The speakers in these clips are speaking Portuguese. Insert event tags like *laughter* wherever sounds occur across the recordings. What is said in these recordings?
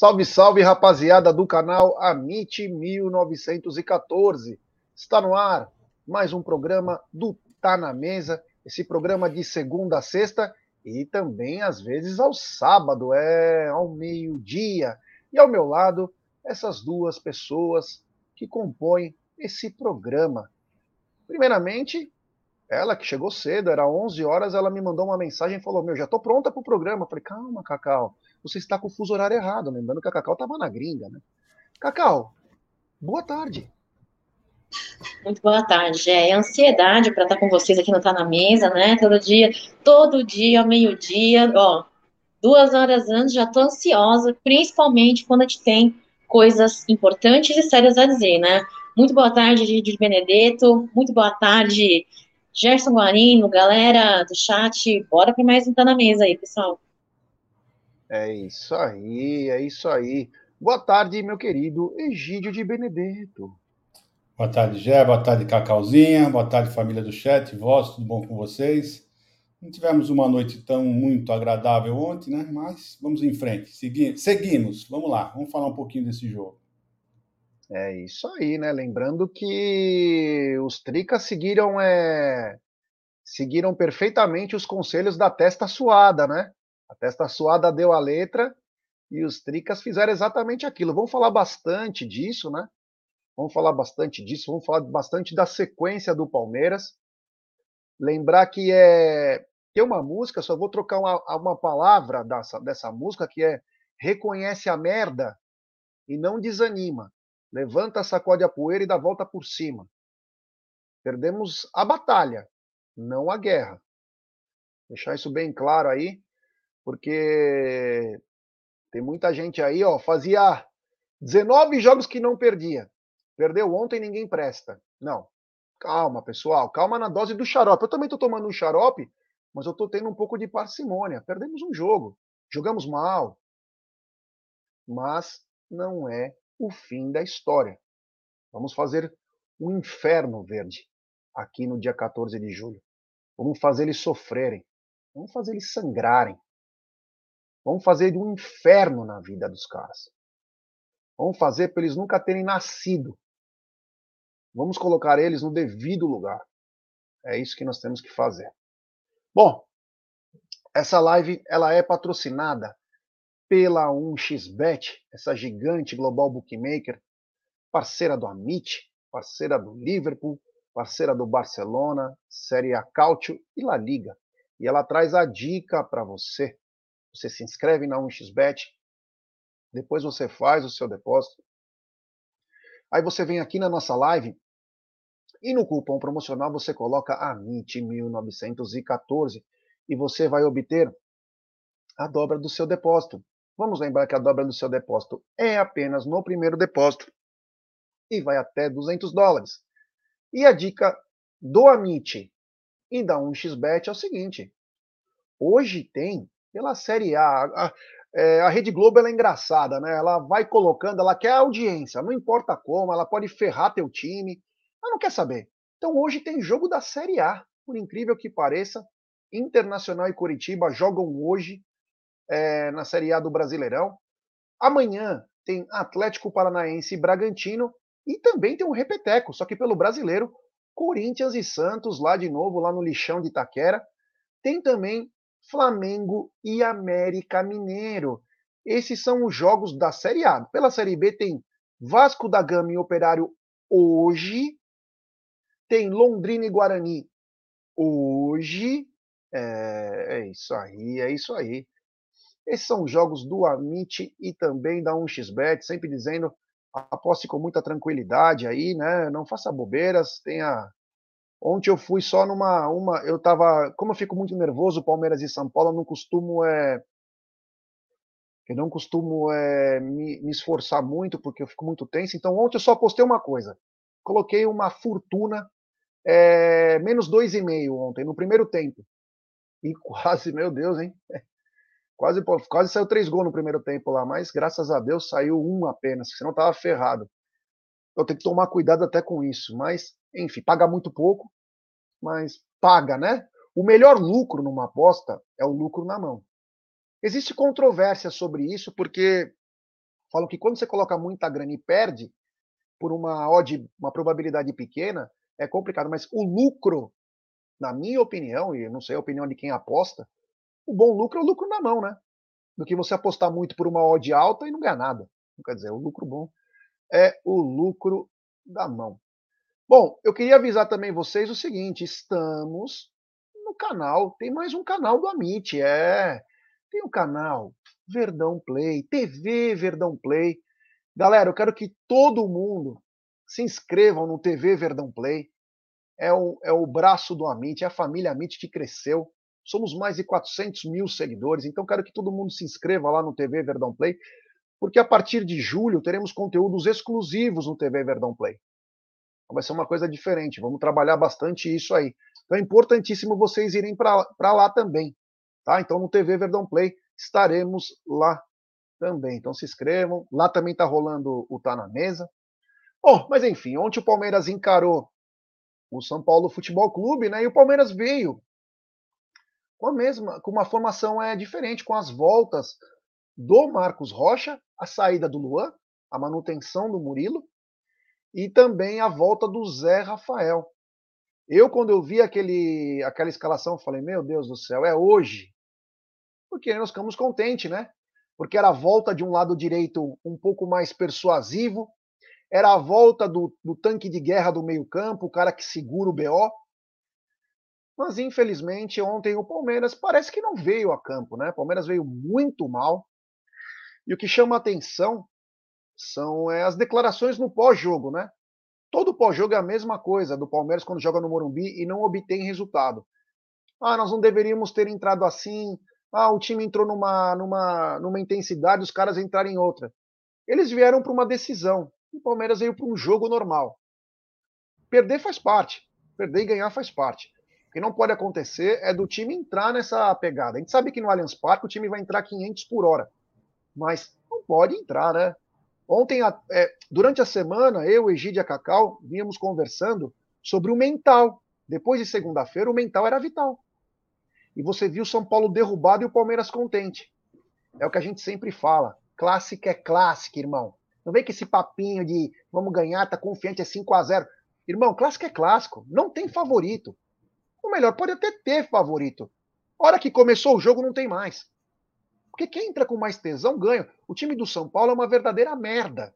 Salve, salve, rapaziada do canal Amit 1914. Está no ar mais um programa do Tá na Mesa, esse programa de segunda a sexta e também às vezes ao sábado, é ao meio-dia. E ao meu lado, essas duas pessoas que compõem esse programa. Primeiramente, ela que chegou cedo, era 11 horas, ela me mandou uma mensagem e falou: Meu, já estou pronta para o programa. Eu falei: Calma, Cacau, você está com o fuso horário errado. Lembrando que a Cacau estava na gringa, né? Cacau, boa tarde. Muito boa tarde. É, é ansiedade para estar com vocês aqui no Tá na Mesa, né? Todo dia, todo dia, meio-dia, ó, duas horas antes, já estou ansiosa, principalmente quando a gente tem coisas importantes e sérias a dizer, né? Muito boa tarde, Gigi Benedetto. Muito boa tarde, Gerson Guarino, galera do chat. Bora para mais um Tá na Mesa aí, pessoal. É isso aí, é isso aí. Boa tarde, meu querido Egídio de Benedetto. Boa tarde, Gé. Boa tarde, Cacauzinha. Boa tarde, família do chat. Vós, tudo bom com vocês? Não tivemos uma noite tão muito agradável ontem, né? Mas vamos em frente. Segui seguimos. Vamos lá. Vamos falar um pouquinho desse jogo. É isso aí, né? Lembrando que os Tricas seguiram, é... seguiram perfeitamente os conselhos da testa suada, né? A testa suada deu a letra e os Tricas fizeram exatamente aquilo. Vamos falar bastante disso, né? Vamos falar bastante disso, vamos falar bastante da sequência do Palmeiras. Lembrar que é tem uma música, só vou trocar uma, uma palavra dessa, dessa música que é reconhece a merda e não desanima. Levanta, sacode a poeira e dá volta por cima. Perdemos a batalha, não a guerra. Deixar isso bem claro aí porque tem muita gente aí, ó, fazia 19 jogos que não perdia. Perdeu ontem, ninguém presta. Não. Calma, pessoal, calma na dose do xarope. Eu também tô tomando um xarope, mas eu tô tendo um pouco de parcimônia. Perdemos um jogo, jogamos mal. Mas não é o fim da história. Vamos fazer um inferno verde aqui no dia 14 de julho. Vamos fazer eles sofrerem. Vamos fazer eles sangrarem. Vamos fazer um inferno na vida dos caras. Vamos fazer para eles nunca terem nascido. Vamos colocar eles no devido lugar. É isso que nós temos que fazer. Bom, essa live ela é patrocinada pela 1xBet, essa gigante global bookmaker, parceira do Amit, parceira do Liverpool, parceira do Barcelona, Série A Cautio e La Liga. E ela traz a dica para você você se inscreve na 1xBet, depois você faz o seu depósito. Aí você vem aqui na nossa live e no cupom promocional você coloca AMIT1914 e você vai obter a dobra do seu depósito. Vamos lembrar que a dobra do seu depósito é apenas no primeiro depósito e vai até 200 dólares. E a dica do Amit e da 1xBet é o seguinte: hoje tem pela Série A. A, é, a Rede Globo é engraçada, né? Ela vai colocando, ela quer audiência, não importa como, ela pode ferrar teu time, ela não quer saber. Então hoje tem jogo da Série A, por incrível que pareça. Internacional e Curitiba jogam hoje é, na Série A do Brasileirão. Amanhã tem Atlético Paranaense e Bragantino e também tem um repeteco, só que pelo brasileiro, Corinthians e Santos lá de novo, lá no lixão de Itaquera. Tem também Flamengo e América Mineiro. Esses são os jogos da Série A. Pela Série B tem Vasco da Gama e Operário hoje. Tem Londrina e Guarani hoje. É, é isso aí, é isso aí. Esses são os jogos do Amit e também da 1xBet, sempre dizendo aposte com muita tranquilidade aí, né? Não faça bobeiras, tenha Ontem eu fui só numa. Uma, eu tava. Como eu fico muito nervoso, Palmeiras e São Paulo, eu não costumo. É, eu não costumo é, me, me, esforçar muito, porque eu fico muito tenso. Então ontem eu só postei uma coisa. Coloquei uma fortuna é, menos dois e meio ontem, no primeiro tempo. E *laughs* quase, meu Deus, hein? Quase, quase saiu três gols no primeiro tempo lá, mas graças a Deus saiu um apenas, senão tava ferrado. Eu tenho que tomar cuidado até com isso. Mas enfim, paga muito pouco, mas paga, né? O melhor lucro numa aposta é o lucro na mão. Existe controvérsia sobre isso, porque falam que quando você coloca muita grana e perde por uma odd, uma probabilidade pequena, é complicado. Mas o lucro, na minha opinião, e não sei a opinião de quem aposta, o bom lucro é o lucro na mão, né? Do que você apostar muito por uma odd alta e não ganhar nada. Quer dizer, o lucro bom é o lucro da mão. Bom, eu queria avisar também vocês o seguinte: estamos no canal, tem mais um canal do Amit, é. Tem o um canal Verdão Play, TV Verdão Play. Galera, eu quero que todo mundo se inscrevam no TV Verdão Play. É o, é o braço do Amit, é a família Amit que cresceu. Somos mais de 400 mil seguidores, então quero que todo mundo se inscreva lá no TV Verdão Play, porque a partir de julho teremos conteúdos exclusivos no TV Verdão Play. Então vai ser uma coisa diferente, vamos trabalhar bastante isso aí. Então é importantíssimo vocês irem para lá também. Tá? Então no TV Verdão Play estaremos lá também. Então se inscrevam. Lá também está rolando o Tá na Mesa. Bom, mas enfim, ontem o Palmeiras encarou o São Paulo Futebol Clube, né? E o Palmeiras veio com a mesma, com uma formação é diferente, com as voltas do Marcos Rocha, a saída do Luan, a manutenção do Murilo e também a volta do Zé Rafael. Eu, quando eu vi aquele, aquela escalação, falei: Meu Deus do céu, é hoje. Porque nós ficamos contentes, né? Porque era a volta de um lado direito um pouco mais persuasivo, era a volta do, do tanque de guerra do meio-campo, o cara que segura o BO. Mas, infelizmente, ontem o Palmeiras parece que não veio a campo, né? O Palmeiras veio muito mal. E o que chama atenção são é, as declarações no pós-jogo, né? Todo pós-jogo é a mesma coisa do Palmeiras quando joga no Morumbi e não obtém resultado. Ah, nós não deveríamos ter entrado assim. Ah, o time entrou numa, numa, numa intensidade, os caras entraram em outra. Eles vieram para uma decisão. O Palmeiras veio para um jogo normal. Perder faz parte. Perder e ganhar faz parte. O que não pode acontecer é do time entrar nessa pegada. A gente sabe que no Allianz Parque o time vai entrar 500 por hora. Mas não pode entrar, né? Ontem, é, durante a semana, eu, Egídio e a Cacau vínhamos conversando sobre o mental. Depois de segunda-feira, o mental era vital. E você viu o São Paulo derrubado e o Palmeiras contente. É o que a gente sempre fala. Clássica é clássica, irmão. Não vem com esse papinho de vamos ganhar, tá confiante, é 5 a 0 Irmão, clássico é clássico. Não tem favorito. Ou melhor, pode até ter favorito. hora que começou o jogo, não tem mais. Porque quem entra com mais tesão ganha. O time do São Paulo é uma verdadeira merda.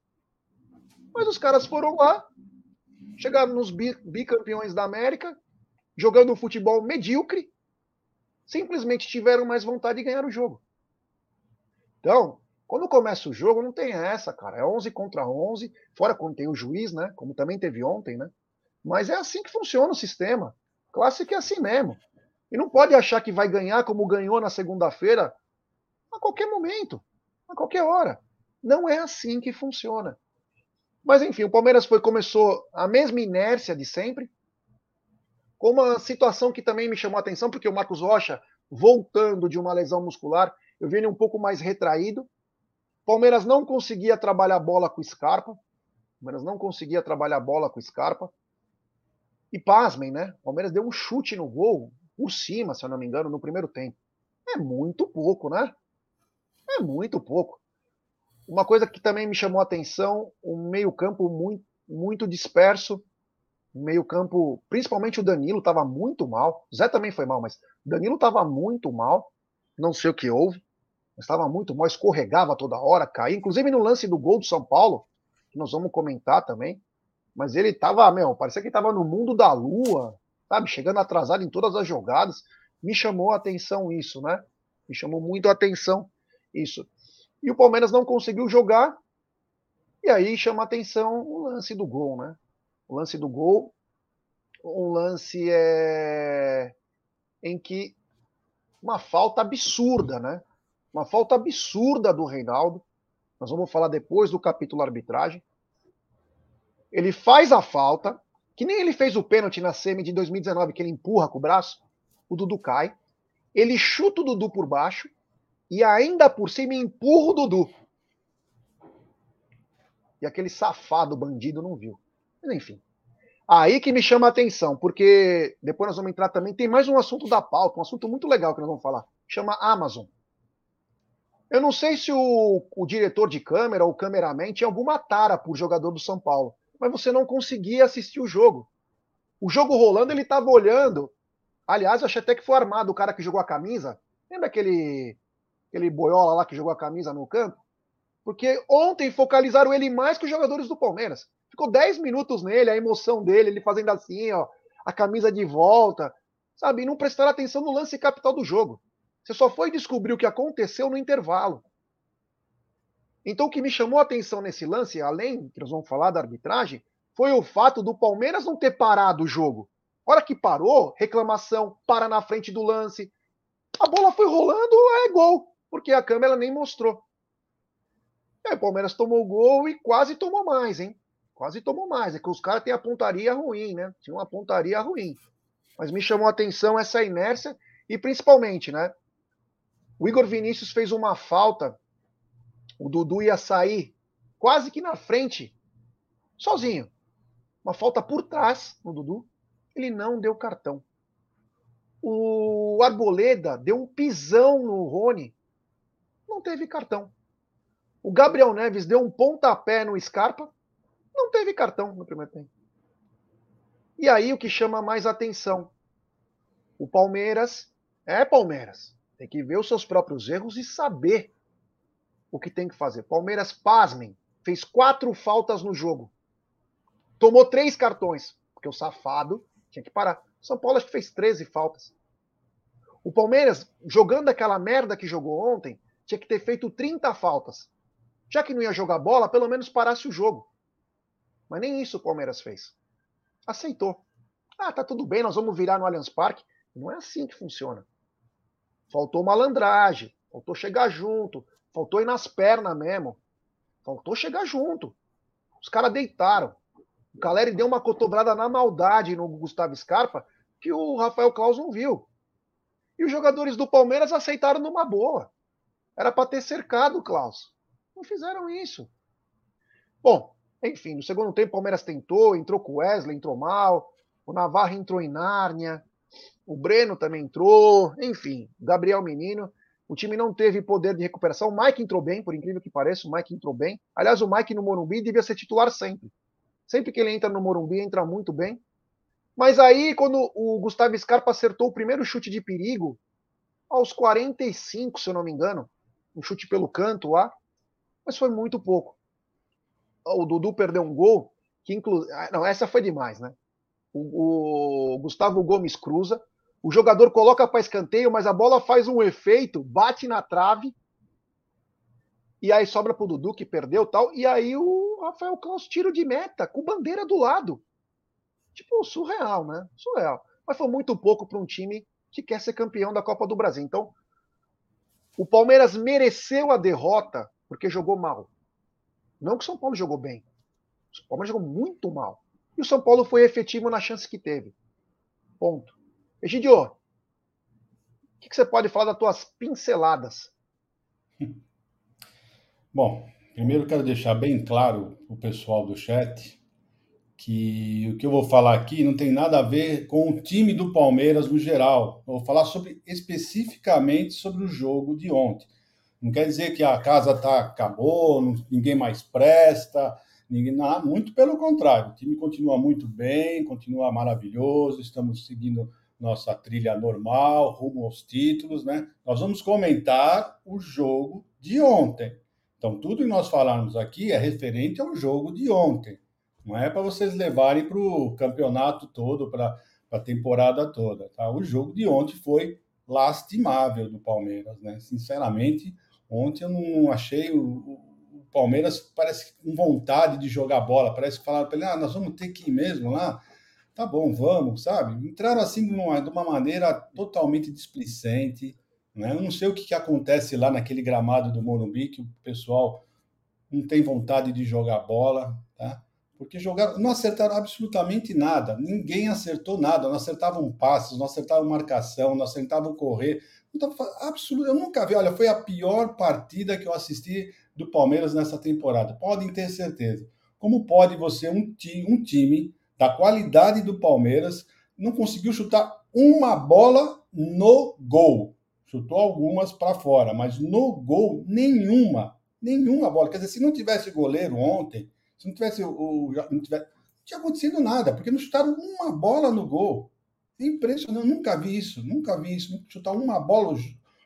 Mas os caras foram lá, chegaram nos bicampeões da América, jogando um futebol medíocre, simplesmente tiveram mais vontade de ganhar o jogo. Então, quando começa o jogo, não tem essa, cara. É 11 contra 11, fora quando tem o juiz, né? Como também teve ontem, né? Mas é assim que funciona o sistema. Clássico é assim mesmo. E não pode achar que vai ganhar como ganhou na segunda-feira a qualquer momento, a qualquer hora. Não é assim que funciona. Mas enfim, o Palmeiras foi começou a mesma inércia de sempre, com uma situação que também me chamou a atenção, porque o Marcos Rocha, voltando de uma lesão muscular, eu vi ele um pouco mais retraído. Palmeiras não conseguia trabalhar a bola com Scarpa. Palmeiras não conseguia trabalhar a bola com Scarpa. E pasmem, né? Palmeiras deu um chute no gol, por cima, se eu não me engano, no primeiro tempo. É muito pouco, né? É muito pouco. Uma coisa que também me chamou a atenção, um meio-campo muito, muito disperso. Meio-campo, principalmente o Danilo, estava muito mal. Zé também foi mal, mas Danilo estava muito mal. Não sei o que houve, estava muito mal, escorregava toda hora, caía. Inclusive no lance do gol do São Paulo, que nós vamos comentar também. Mas ele estava, meu, parecia que estava no mundo da lua, sabe? Chegando atrasado em todas as jogadas. Me chamou a atenção isso, né? Me chamou muito a atenção isso. E o Palmeiras não conseguiu jogar. E aí chama a atenção o lance do gol, né? O lance do gol, um lance é... em que uma falta absurda, né? Uma falta absurda do Reinaldo. Nós vamos falar depois do capítulo arbitragem. Ele faz a falta, que nem ele fez o pênalti na semi de 2019, que ele empurra com o braço, o Dudu cai. Ele chuta o Dudu por baixo, e ainda por cima empurra o Dudu. E aquele safado bandido não viu. Mas enfim. Aí que me chama a atenção, porque depois nós vamos entrar também. Tem mais um assunto da pauta, um assunto muito legal que nós vamos falar. Chama Amazon. Eu não sei se o, o diretor de câmera ou o cameraman tinha alguma tara por jogador do São Paulo, mas você não conseguia assistir o jogo. O jogo rolando, ele estava olhando. Aliás, eu achei até que foi armado o cara que jogou a camisa. Lembra aquele, aquele boiola lá que jogou a camisa no campo? Porque ontem focalizaram ele mais que os jogadores do Palmeiras. Ficou 10 minutos nele, a emoção dele, ele fazendo assim, ó, a camisa de volta, sabe? E não prestaram atenção no lance capital do jogo. Você só foi descobrir o que aconteceu no intervalo. Então, o que me chamou a atenção nesse lance, além que nós vamos falar da arbitragem, foi o fato do Palmeiras não ter parado o jogo. A hora que parou, reclamação, para na frente do lance. A bola foi rolando, é gol, porque a câmera nem mostrou. É, o Palmeiras tomou o gol e quase tomou mais, hein? Quase tomou mais. É que os caras têm a pontaria ruim, né? Tinha uma pontaria ruim. Mas me chamou a atenção essa inércia e principalmente, né? O Igor Vinícius fez uma falta. O Dudu ia sair quase que na frente, sozinho. Uma falta por trás no Dudu. Ele não deu cartão. O Arboleda deu um pisão no Rony. Não teve cartão. O Gabriel Neves deu um pontapé no Scarpa. Não teve cartão no primeiro tempo. E aí o que chama mais atenção? O Palmeiras é Palmeiras. Tem que ver os seus próprios erros e saber o que tem que fazer. Palmeiras, pasmem, fez quatro faltas no jogo. Tomou três cartões, porque o safado tinha que parar. São Paulo acho que fez 13 faltas. O Palmeiras, jogando aquela merda que jogou ontem, tinha que ter feito 30 faltas. Já que não ia jogar bola, pelo menos parasse o jogo. Mas nem isso o Palmeiras fez. Aceitou. Ah, tá tudo bem, nós vamos virar no Allianz Parque. Não é assim que funciona. Faltou malandragem, faltou chegar junto, faltou ir nas pernas mesmo. Faltou chegar junto. Os caras deitaram. O Caleri deu uma cotobrada na maldade no Gustavo Scarpa que o Rafael Claus não viu. E os jogadores do Palmeiras aceitaram numa boa. Era para ter cercado o Klaus. Não fizeram isso. Bom, enfim, no segundo tempo o Palmeiras tentou, entrou com o Wesley, entrou mal. O Navarro entrou em Nárnia o Breno também entrou, enfim, Gabriel Menino. O time não teve poder de recuperação. O Mike entrou bem, por incrível que pareça, o Mike entrou bem. Aliás, o Mike no Morumbi devia ser titular sempre. Sempre que ele entra no Morumbi, entra muito bem. Mas aí, quando o Gustavo Scarpa acertou o primeiro chute de perigo, aos 45, se eu não me engano, um chute pelo canto lá, mas foi muito pouco. O Dudu perdeu um gol, que inclusive. Ah, não, essa foi demais, né? O, o Gustavo Gomes cruza, o jogador coloca para escanteio, mas a bola faz um efeito, bate na trave, e aí sobra para o Dudu, que perdeu tal, e aí o Rafael Claus tira de meta, com bandeira do lado. Tipo, surreal, né? Surreal. Mas foi muito pouco para um time que quer ser campeão da Copa do Brasil. Então, o Palmeiras mereceu a derrota porque jogou mal. Não que o São Paulo jogou bem. O Palmeiras jogou muito mal. E o São Paulo foi efetivo na chance que teve. Ponto. Egidio, o que, que você pode falar das tuas pinceladas? *laughs* Bom, primeiro quero deixar bem claro o pessoal do chat que o que eu vou falar aqui não tem nada a ver com o time do Palmeiras no geral. Eu vou falar sobre especificamente sobre o jogo de ontem. Não quer dizer que a casa tá acabou, ninguém mais presta, ninguém, muito pelo contrário. O time continua muito bem, continua maravilhoso, estamos seguindo nossa trilha normal, rumo aos títulos, né? Nós vamos comentar o jogo de ontem. Então, tudo que nós falarmos aqui é referente ao jogo de ontem. Não é para vocês levarem para o campeonato todo, para a temporada toda. Tá? O jogo de ontem foi lastimável do Palmeiras, né? Sinceramente, ontem eu não achei o, o Palmeiras parece com vontade de jogar bola. Parece que falaram para ele: ah, nós vamos ter que ir mesmo lá tá bom, vamos, sabe? Entraram assim de uma, de uma maneira totalmente displicente, né? Eu não sei o que, que acontece lá naquele gramado do Morumbi, que o pessoal não tem vontade de jogar bola, tá? Porque jogaram, não acertaram absolutamente nada, ninguém acertou nada, não acertavam passes, não acertavam marcação, não acertavam correr, absoluto, eu nunca vi, olha, foi a pior partida que eu assisti do Palmeiras nessa temporada, podem ter certeza. Como pode você, um, time, um time da qualidade do Palmeiras, não conseguiu chutar uma bola no gol. chutou algumas para fora, mas no gol, nenhuma, nenhuma bola. Quer dizer, se não tivesse goleiro ontem, se não tivesse o. Não, tivesse, não tinha acontecido nada, porque não chutaram uma bola no gol. É impressionante, nunca vi isso, nunca vi isso. Chutar uma bola os,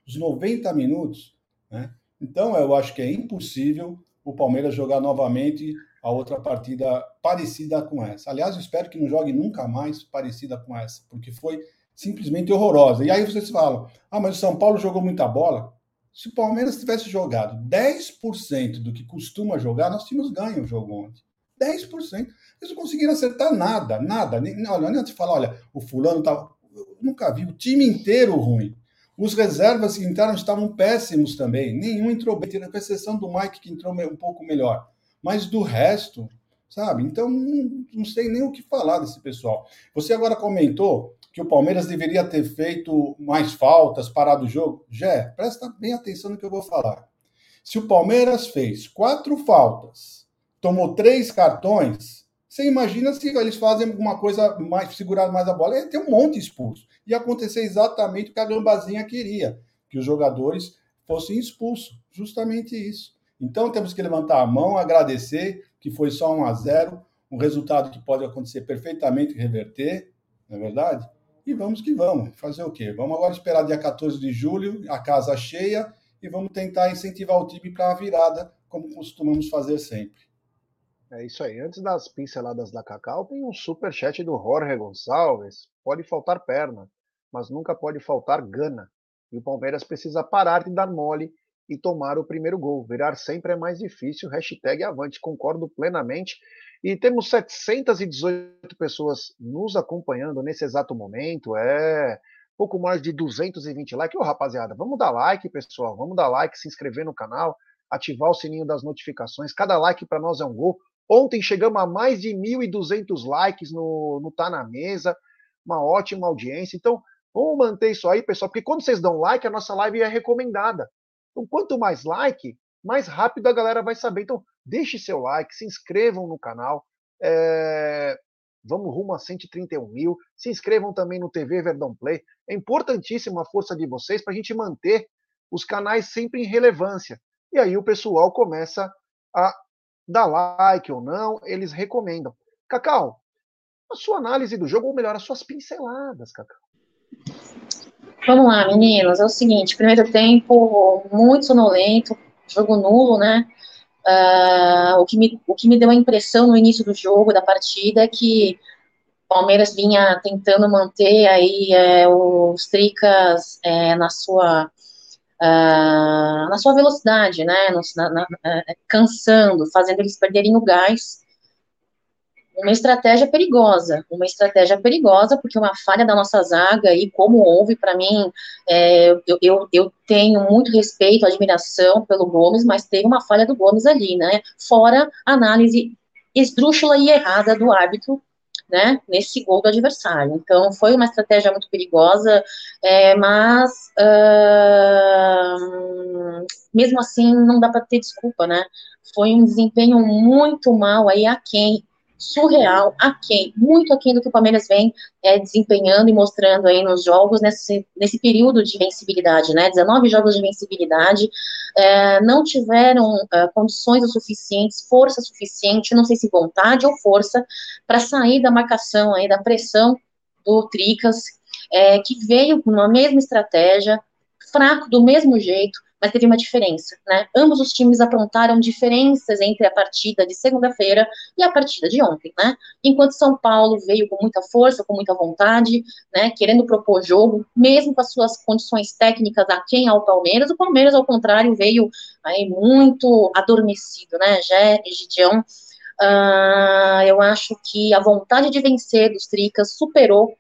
os 90 minutos. Né? Então, eu acho que é impossível o Palmeiras jogar novamente a outra partida parecida com essa. Aliás, eu espero que não jogue nunca mais parecida com essa, porque foi simplesmente horrorosa. E aí vocês falam: ah, mas o São Paulo jogou muita bola. Se o Palmeiras tivesse jogado 10% do que costuma jogar, nós tínhamos ganho o jogo ontem. 10%. Eles não conseguiram acertar nada, nada. Nem, olha, não adianta falar, olha, o fulano tá. Eu nunca vi o time inteiro ruim. Os reservas que entraram estavam péssimos também. Nenhum entrou bem, com exceção do Mike, que entrou um pouco melhor. Mas do resto, sabe? Então, não, não sei nem o que falar desse pessoal. Você agora comentou que o Palmeiras deveria ter feito mais faltas, parado o jogo. Jé, presta bem atenção no que eu vou falar. Se o Palmeiras fez quatro faltas, tomou três cartões, você imagina se eles fazem alguma coisa mais, segurar mais a bola, ia ter um monte expulso. Ia acontecer exatamente o que a Gambazinha queria, que os jogadores fossem expulsos. Justamente isso. Então temos que levantar a mão, agradecer que foi só 1 a 0, um resultado que pode acontecer perfeitamente reverter, não é verdade? E vamos que vamos. Fazer o quê? Vamos agora esperar dia 14 de julho, a casa cheia, e vamos tentar incentivar o time para a virada, como costumamos fazer sempre. É isso aí. Antes das pinceladas da Cacau, tem um super chat do Jorge Gonçalves. Pode faltar perna, mas nunca pode faltar gana. E o Palmeiras precisa parar de dar mole e tomar o primeiro gol. Virar sempre é mais difícil. Hashtag avante. Concordo plenamente. E temos 718 pessoas nos acompanhando nesse exato momento. É pouco mais de 220 likes. Ô, rapaziada, vamos dar like, pessoal. Vamos dar like, se inscrever no canal, ativar o sininho das notificações. Cada like para nós é um gol. Ontem chegamos a mais de 1.200 likes no, no Tá na Mesa. Uma ótima audiência. Então, vamos manter isso aí, pessoal, porque quando vocês dão like, a nossa live é recomendada. Então, quanto mais like, mais rápido a galera vai saber. Então, deixe seu like, se inscrevam no canal. É... Vamos rumo a 131 mil. Se inscrevam também no TV Verdão Play. É importantíssima a força de vocês para a gente manter os canais sempre em relevância. E aí o pessoal começa a dar like ou não, eles recomendam. Cacau, a sua análise do jogo, ou melhor, as suas pinceladas, Cacau. Vamos lá, meninos. É o seguinte: primeiro tempo muito sonolento, jogo nulo, né? Uh, o, que me, o que me deu a impressão no início do jogo, da partida, é que o Palmeiras vinha tentando manter aí é, os Tricas é, na sua uh, na sua velocidade, né? No, na, na, uh, cansando, fazendo eles perderem o gás uma estratégia perigosa, uma estratégia perigosa, porque uma falha da nossa zaga, e como houve, para mim, é, eu, eu, eu, tenho muito respeito, admiração pelo Gomes, mas teve uma falha do Gomes ali, né? Fora análise esdrúxula e errada do árbitro, né? Nesse gol do adversário. Então, foi uma estratégia muito perigosa, é, mas uh, mesmo assim, não dá para ter desculpa, né? Foi um desempenho muito mal aí a quem surreal, aquém, muito aquém do que o Palmeiras vem é, desempenhando e mostrando aí nos jogos nesse, nesse período de vencibilidade, né? 19 jogos de vencibilidade, é, não tiveram é, condições o suficientes, força suficiente, não sei se vontade ou força, para sair da marcação aí, da pressão do Tricas, é, que veio com a mesma estratégia, fraco do mesmo jeito, mas teve uma diferença, né? Ambos os times aprontaram diferenças entre a partida de segunda-feira e a partida de ontem, né? Enquanto São Paulo veio com muita força, com muita vontade, né? Querendo propor jogo, mesmo com as suas condições técnicas aquém ao Palmeiras, o Palmeiras, ao contrário, veio aí muito adormecido, né? Já Gideão, uh, eu acho que a vontade de vencer dos Tricas superou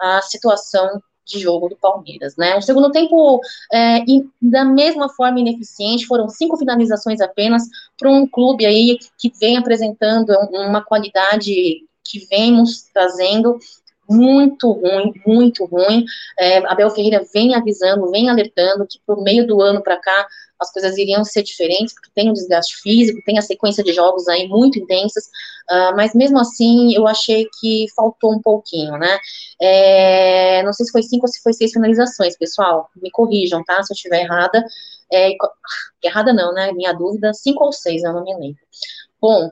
a situação de jogo do Palmeiras, né? O segundo tempo, é, da mesma forma ineficiente, foram cinco finalizações apenas para um clube aí que vem apresentando uma qualidade que vemos trazendo muito ruim, muito ruim. É, Abel Ferreira vem avisando, vem alertando que por meio do ano para cá as coisas iriam ser diferentes, porque tem um desgaste físico, tem a sequência de jogos aí muito intensas, uh, mas mesmo assim eu achei que faltou um pouquinho, né? É, não sei se foi cinco ou se foi seis finalizações, pessoal, me corrijam, tá? Se eu estiver errada. É, errada não, né? Minha dúvida, cinco ou seis, eu não me lembro. Bom,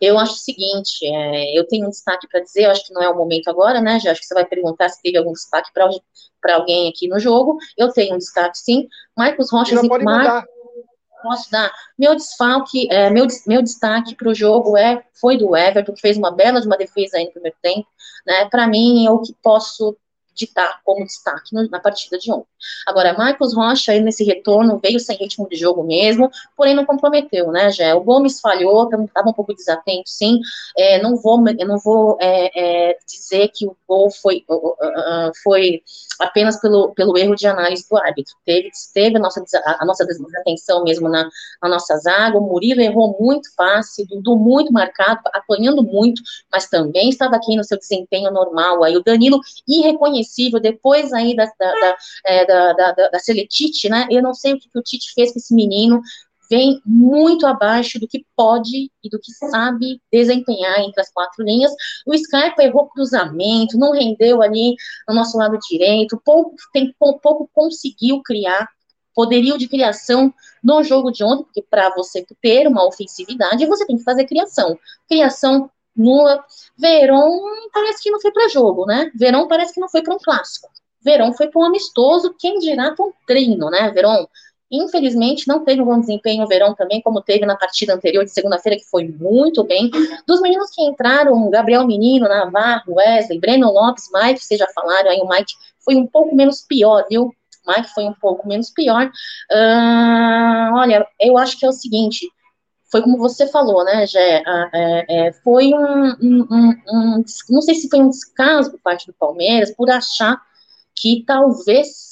eu acho o seguinte, é, eu tenho um destaque para dizer, eu acho que não é o momento agora, né? Já acho que você vai perguntar se teve algum destaque para alguém aqui no jogo. Eu tenho um destaque, sim. Marcos Rocha e pode Mar... Posso dar? Meu desfalque, é, meu, meu destaque para o jogo é foi do Everton, que fez uma bela de uma defesa aí no primeiro tempo. Né? Para mim, é o que posso ditar como destaque na partida de ontem. Agora, Marcos Rocha, nesse retorno, veio sem ritmo de jogo mesmo, porém não comprometeu, né, Gé? O Gomes falhou, estava um pouco desatento, sim. É, não vou, não vou é, é, dizer que o gol foi, foi apenas pelo, pelo erro de análise do árbitro. Teve, teve a, nossa, a, nossa desatenção mesmo na, na nossa zaga, o Murilo errou muito fácil, Dudu muito marcado, apanhando muito, mas também estava aqui no seu desempenho normal. Aí o Danilo irreconhecível, depois aí da, da, da, é, da, da, da, da Seletite, né? Eu não sei o que o Tite fez com esse menino, vem muito abaixo do que pode e do que sabe desempenhar entre as quatro linhas. O Scarpa errou cruzamento, não rendeu ali no nosso lado direito, pouco, tem, pouco conseguiu criar poderio de criação no jogo de ontem, porque para você ter uma ofensividade, você tem que fazer criação. Criação nula. Verão parece que não foi para jogo, né? Verão parece que não foi para um clássico. Verão foi para um amistoso, quem dirá para um treino, né, Verão? Infelizmente, não teve um bom desempenho o Verão também, como teve na partida anterior de segunda-feira, que foi muito bem. Dos meninos que entraram, Gabriel Menino, Navarro, Wesley, Breno Lopes, Mike, vocês já falaram, aí o Mike foi um pouco menos pior, viu? Mike foi um pouco menos pior. Uh, olha, eu acho que é o seguinte, foi como você falou, né, Gé, é, é, foi um, um, um, um, não sei se foi um descaso por parte do Palmeiras, por achar que talvez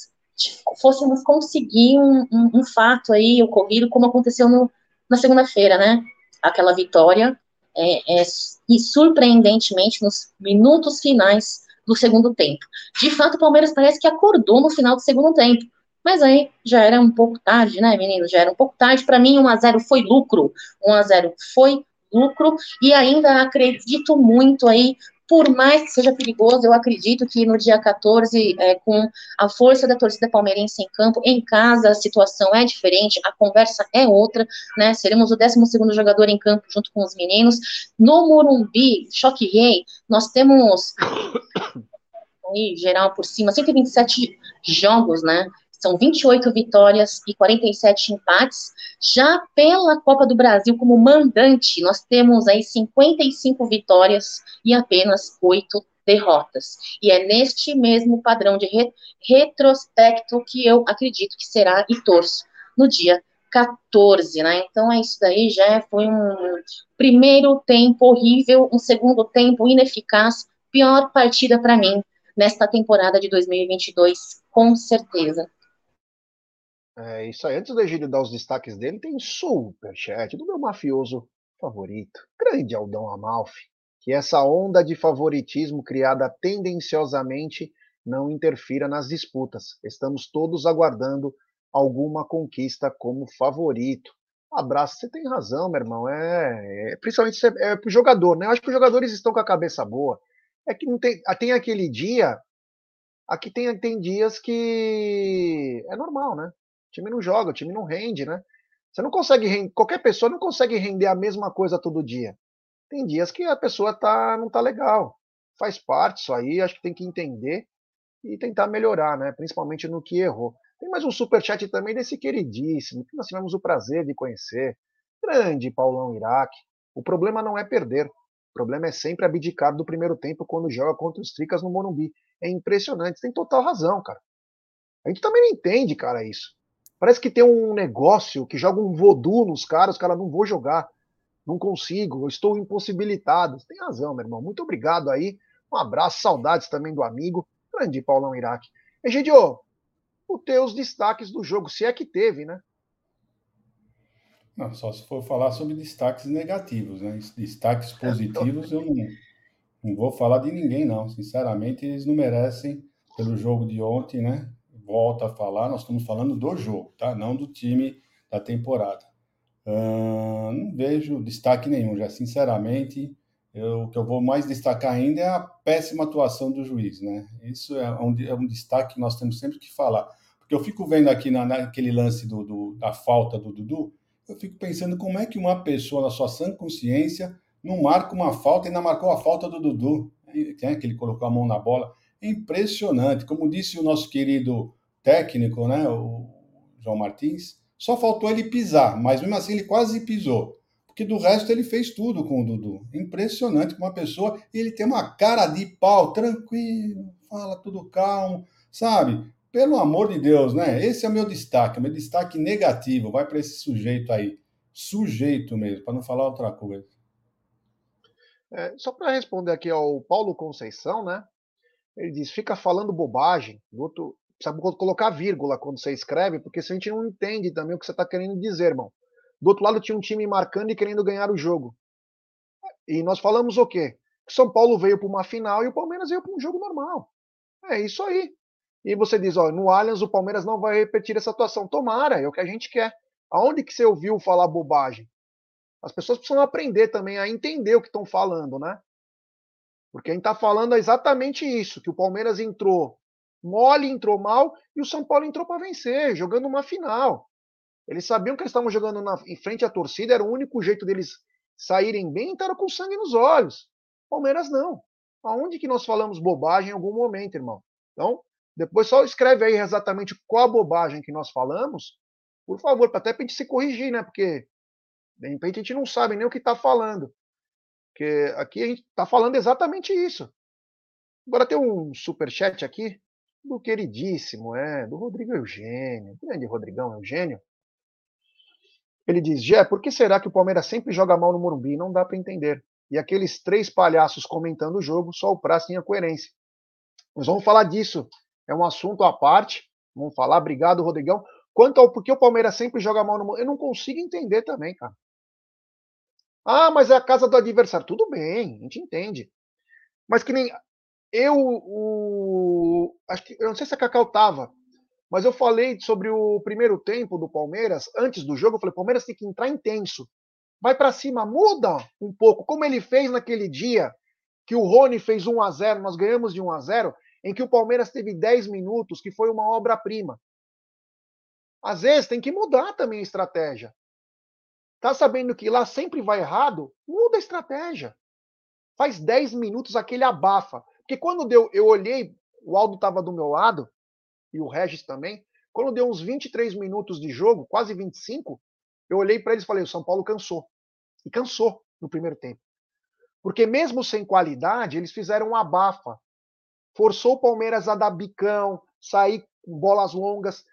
fôssemos conseguir um, um, um, fato aí ocorrido como aconteceu no, na segunda-feira, né? Aquela vitória é, é, e surpreendentemente nos minutos finais do segundo tempo. De fato, o Palmeiras parece que acordou no final do segundo tempo. Mas aí já era um pouco tarde, né, meninos? Já era um pouco tarde. Para mim, 1 a 0 foi lucro. 1 a 0 foi lucro e ainda acredito muito aí por mais que seja perigoso, eu acredito que no dia 14, é, com a força da torcida palmeirense em campo, em casa a situação é diferente, a conversa é outra, né? Seremos o 12 jogador em campo junto com os meninos. No Morumbi, Choque Rei, nós temos *coughs* aí, geral por cima, 127 jogos, né? São 28 vitórias e 47 empates. Já pela Copa do Brasil, como mandante, nós temos aí 55 vitórias e apenas 8 derrotas. E é neste mesmo padrão de re retrospecto que eu acredito que será e torço no dia 14, né? Então é isso daí, já foi um primeiro tempo horrível, um segundo tempo ineficaz, pior partida para mim nesta temporada de 2022, com certeza. É isso aí. Antes do Egílio dar os destaques dele, tem superchat do meu mafioso favorito, grande Aldão Amalfi, que essa onda de favoritismo criada tendenciosamente não interfira nas disputas. Estamos todos aguardando alguma conquista como favorito. Abraço, você tem razão, meu irmão. É, é principalmente é, para o jogador, né? Eu acho que os jogadores estão com a cabeça boa. É que não tem, tem aquele dia. Aqui tem, tem dias que é normal, né? O time não joga, o time não rende, né? Você não consegue qualquer pessoa não consegue render a mesma coisa todo dia. Tem dias que a pessoa tá, não tá legal. Faz parte isso aí, acho que tem que entender e tentar melhorar, né? Principalmente no que errou. Tem mais um super chat também desse queridíssimo, que nós tivemos o prazer de conhecer. Grande Paulão Iraque. O problema não é perder. O problema é sempre abdicar do primeiro tempo quando joga contra os Tricas no Morumbi. É impressionante. Tem total razão, cara. A gente também não entende, cara, isso. Parece que tem um negócio que joga um voodoo nos caras, os caras não vou jogar, não consigo, eu estou impossibilitado. Você tem razão, meu irmão. Muito obrigado aí. Um abraço, saudades também do amigo, grande Paulão Iraque. Egidio, os teus destaques do jogo, se é que teve, né? Não, só se for falar sobre destaques negativos, né? Destaques positivos, eu não, não vou falar de ninguém, não. Sinceramente, eles não merecem pelo jogo de ontem, né? Volto a falar, nós estamos falando do jogo, tá? Não do time da temporada. Uh, não vejo destaque nenhum, já sinceramente. Eu, o que eu vou mais destacar ainda é a péssima atuação do juiz, né? Isso é um, é um destaque que nós temos sempre que falar. Porque eu fico vendo aqui na, naquele lance do, do, da falta do Dudu, eu fico pensando como é que uma pessoa, na sua sã consciência, não marca uma falta e ainda marcou a falta do Dudu, né? que ele colocou a mão na bola. É impressionante. Como disse o nosso querido técnico, né, o João Martins, só faltou ele pisar, mas mesmo assim ele quase pisou que do resto ele fez tudo com o Dudu. Impressionante como uma pessoa, ele tem uma cara de pau, tranquilo, fala tudo calmo, sabe? Pelo amor de Deus, né? Esse é o meu destaque, meu destaque negativo, vai para esse sujeito aí. Sujeito mesmo, para não falar outra coisa. É, só para responder aqui ao Paulo Conceição, né? Ele diz: fica falando bobagem. Outro, precisa colocar vírgula quando você escreve, porque se a gente não entende também o que você está querendo dizer, irmão. Do outro lado tinha um time marcando e querendo ganhar o jogo. E nós falamos o quê? Que São Paulo veio para uma final e o Palmeiras veio para um jogo normal. É isso aí. E você diz, ó, no Allianz o Palmeiras não vai repetir essa atuação. Tomara, é o que a gente quer. Aonde que você ouviu falar bobagem? As pessoas precisam aprender também a entender o que estão falando, né? Porque a gente está falando exatamente isso, que o Palmeiras entrou mole, entrou mal, e o São Paulo entrou para vencer, jogando uma final. Eles sabiam que eles estavam jogando na, em frente à torcida, era o único jeito deles saírem bem, estavam com sangue nos olhos. Palmeiras não. Aonde que nós falamos bobagem em algum momento, irmão? Então, depois só escreve aí exatamente qual a bobagem que nós falamos, por favor, até para a gente se corrigir, né? Porque de repente a gente não sabe nem o que está falando. Porque aqui a gente está falando exatamente isso. Agora tem um super chat aqui do queridíssimo, é, do Rodrigo Eugênio, grande Rodrigão Eugênio. Ele diz: Gé, por que será que o Palmeiras sempre joga mal no Morumbi? Não dá para entender. E aqueles três palhaços comentando o jogo, só o Praça tinha coerência. Nós vamos falar disso. É um assunto à parte. Vamos falar. Obrigado, Rodrigão. Quanto ao porquê o Palmeiras sempre joga mal no Morumbi, eu não consigo entender também, cara. Ah, mas é a casa do adversário. Tudo bem, a gente entende. Mas que nem eu, o, acho que eu não sei se a Cacau tava, mas eu falei sobre o primeiro tempo do Palmeiras, antes do jogo, eu falei, Palmeiras tem que entrar intenso. Vai para cima, muda um pouco, como ele fez naquele dia que o Rony fez 1 a 0, nós ganhamos de 1 a 0, em que o Palmeiras teve 10 minutos, que foi uma obra-prima. Às vezes tem que mudar também a estratégia. Tá sabendo que lá sempre vai errado? Muda a estratégia. Faz 10 minutos aquele abafa. Porque quando deu, eu olhei, o Aldo estava do meu lado, e o Regis também, quando deu uns 23 minutos de jogo, quase 25, eu olhei para eles e falei: o São Paulo cansou. E cansou no primeiro tempo. Porque mesmo sem qualidade, eles fizeram um abafa. Forçou o Palmeiras a dar bicão, sair com bolas longas.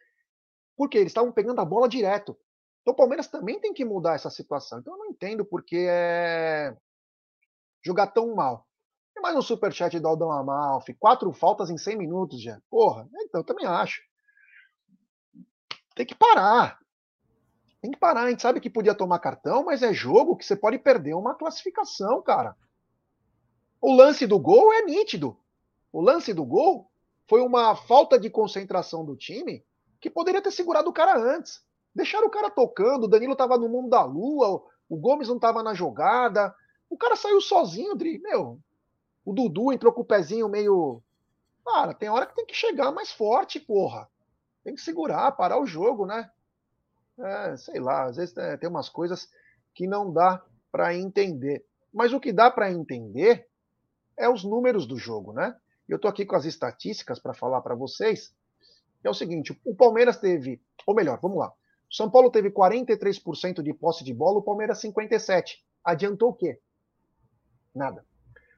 Porque eles estavam pegando a bola direto. Então o Palmeiras também tem que mudar essa situação. Então eu não entendo porque é jogar tão mal. E mais um superchat do Aldão Amalfi. Quatro faltas em 100 minutos, já. Porra, então eu também acho. Tem que parar. Tem que parar. A gente sabe que podia tomar cartão, mas é jogo que você pode perder uma classificação, cara. O lance do gol é nítido. O lance do gol foi uma falta de concentração do time que poderia ter segurado o cara antes. Deixaram o cara tocando, o Danilo tava no mundo da lua, o Gomes não tava na jogada. O cara saiu sozinho, Dri. Meu, o Dudu entrou com o pezinho meio. Cara, tem hora que tem que chegar mais forte, porra. Tem que segurar, parar o jogo, né? É, sei lá, às vezes é, tem umas coisas que não dá para entender. Mas o que dá para entender é os números do jogo, né? Eu tô aqui com as estatísticas para falar para vocês. é o seguinte, o Palmeiras teve, ou melhor, vamos lá. O São Paulo teve 43% de posse de bola, o Palmeiras 57. Adiantou o quê? Nada.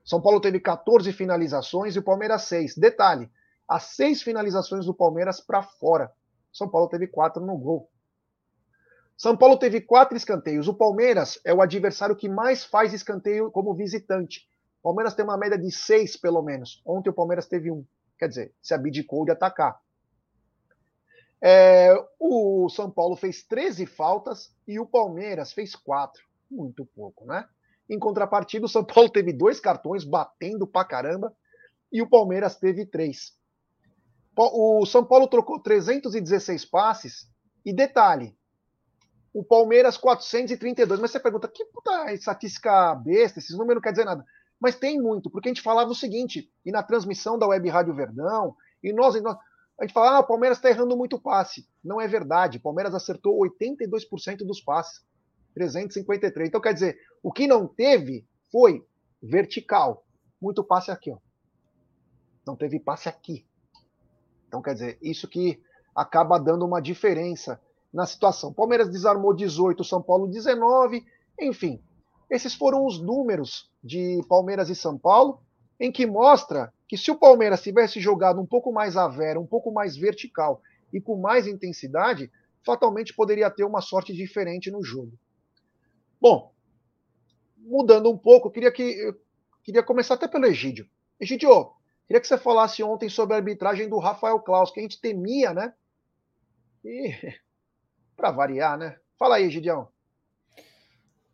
São Paulo teve 14 finalizações e o Palmeiras 6. Detalhe: as seis finalizações do Palmeiras para fora. São Paulo teve quatro no gol. São Paulo teve quatro escanteios. O Palmeiras é o adversário que mais faz escanteio como visitante. O Palmeiras tem uma média de seis, pelo menos. Ontem o Palmeiras teve um. Quer dizer, se abdicou de atacar. É, o São Paulo fez 13 faltas e o Palmeiras fez quatro. Muito pouco, né? Em contrapartida, o São Paulo teve dois cartões batendo pra caramba e o Palmeiras teve três. O São Paulo trocou 316 passes e detalhe, o Palmeiras 432. Mas você pergunta, que puta estatística besta, esses números não quer dizer nada. Mas tem muito, porque a gente falava o seguinte, e na transmissão da Web Rádio Verdão, e nós, e nós a gente fala, ah, o Palmeiras está errando muito passe. Não é verdade, o Palmeiras acertou 82% dos passes, 353. Então, quer dizer, o que não teve foi vertical, muito passe aqui, ó. Não teve passe aqui. Então, quer dizer, isso que acaba dando uma diferença na situação. Palmeiras desarmou 18, São Paulo 19, enfim. Esses foram os números de Palmeiras e São Paulo, em que mostra que se o Palmeiras tivesse jogado um pouco mais a vera, um pouco mais vertical e com mais intensidade, fatalmente poderia ter uma sorte diferente no jogo. Bom, mudando um pouco, eu queria que eu queria começar até pelo Egídio. Egídio, queria que você falasse ontem sobre a arbitragem do Rafael Klaus, que a gente temia, né? E *laughs* para variar, né? Fala aí, Gideão.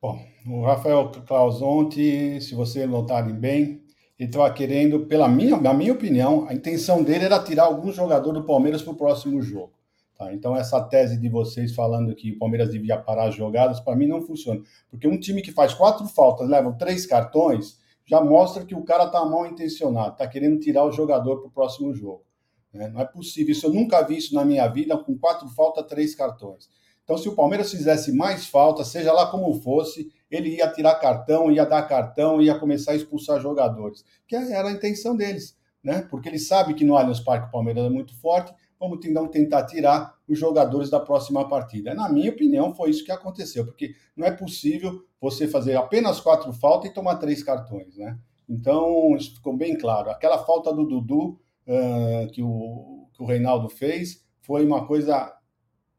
Bom, o Rafael Klaus ontem, se vocês notarem bem, ele estava querendo, pela minha, na minha opinião, a intenção dele era tirar algum jogador do Palmeiras para o próximo jogo. Tá? Então, essa tese de vocês falando que o Palmeiras devia parar as jogadas, para mim não funciona. Porque um time que faz quatro faltas, leva três cartões, já mostra que o cara está mal intencionado, está querendo tirar o jogador para o próximo jogo. Né? Não é possível. Isso eu nunca vi isso na minha vida, com quatro faltas, três cartões. Então, se o Palmeiras fizesse mais faltas, seja lá como fosse, ele ia tirar cartão, ia dar cartão, ia começar a expulsar jogadores. Que era a intenção deles, né? Porque ele sabe que no Allianz Parque o Palmeiras é muito forte, vamos então tentar tirar os jogadores da próxima partida. Na minha opinião, foi isso que aconteceu, porque não é possível você fazer apenas quatro faltas e tomar três cartões, né? Então, isso ficou bem claro. Aquela falta do Dudu uh, que, o, que o Reinaldo fez foi uma coisa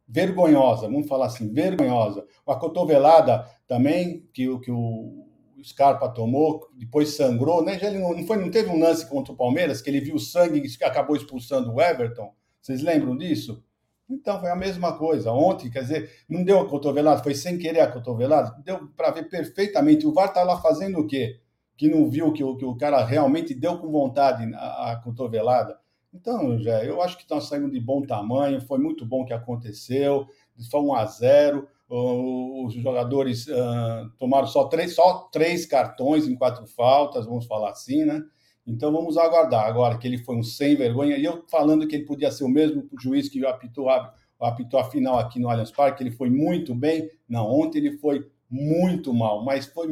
vergonhosa, vamos falar assim, vergonhosa. A cotovelada também, que, que o Scarpa tomou, depois sangrou, né? Já ele não, não, foi, não teve um lance contra o Palmeiras, que ele viu sangue e acabou expulsando o Everton? Vocês lembram disso? Então, foi a mesma coisa. Ontem, quer dizer, não deu a cotovelada, foi sem querer a cotovelada, deu para ver perfeitamente. O VAR está lá fazendo o quê? Que não viu que o, que o cara realmente deu com vontade a, a cotovelada. Então, já, eu acho que nós saímos de bom tamanho, foi muito bom que aconteceu, foi 1 a 0 os jogadores uh, tomaram só três, só três cartões em quatro faltas, vamos falar assim, né? Então vamos aguardar. Agora que ele foi um sem vergonha, e eu falando que ele podia ser o mesmo juiz que apitou a, apitou a final aqui no Allianz Parque, ele foi muito bem. Não, ontem ele foi muito mal, mas foi,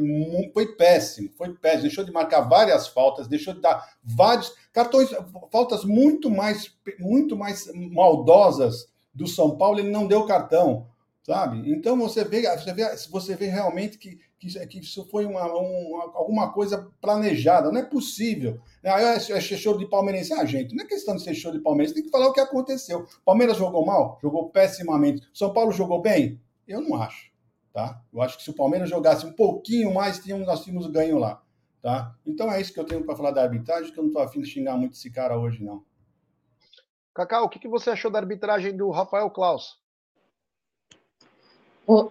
foi péssimo, foi péssimo. Deixou de marcar várias faltas, deixou de dar vários cartões, faltas muito mais, muito mais maldosas do São Paulo. Ele não deu cartão, sabe? Então você vê, você vê, você vê realmente que, que, que isso foi uma, uma, alguma coisa planejada. Não é possível. Ah, é, é show de palmeirense. Ah, gente, não é questão de ser show de palmeirense, tem que falar o que aconteceu. Palmeiras jogou mal? Jogou pessimamente. São Paulo jogou bem? Eu não acho. Tá? Eu acho que se o Palmeiras jogasse um pouquinho mais, tínhamos, nós tínhamos ganho lá. Tá? Então é isso que eu tenho para falar da arbitragem, que eu não estou afim de xingar muito esse cara hoje, não. Cacau, o que, que você achou da arbitragem do Rafael Klaus?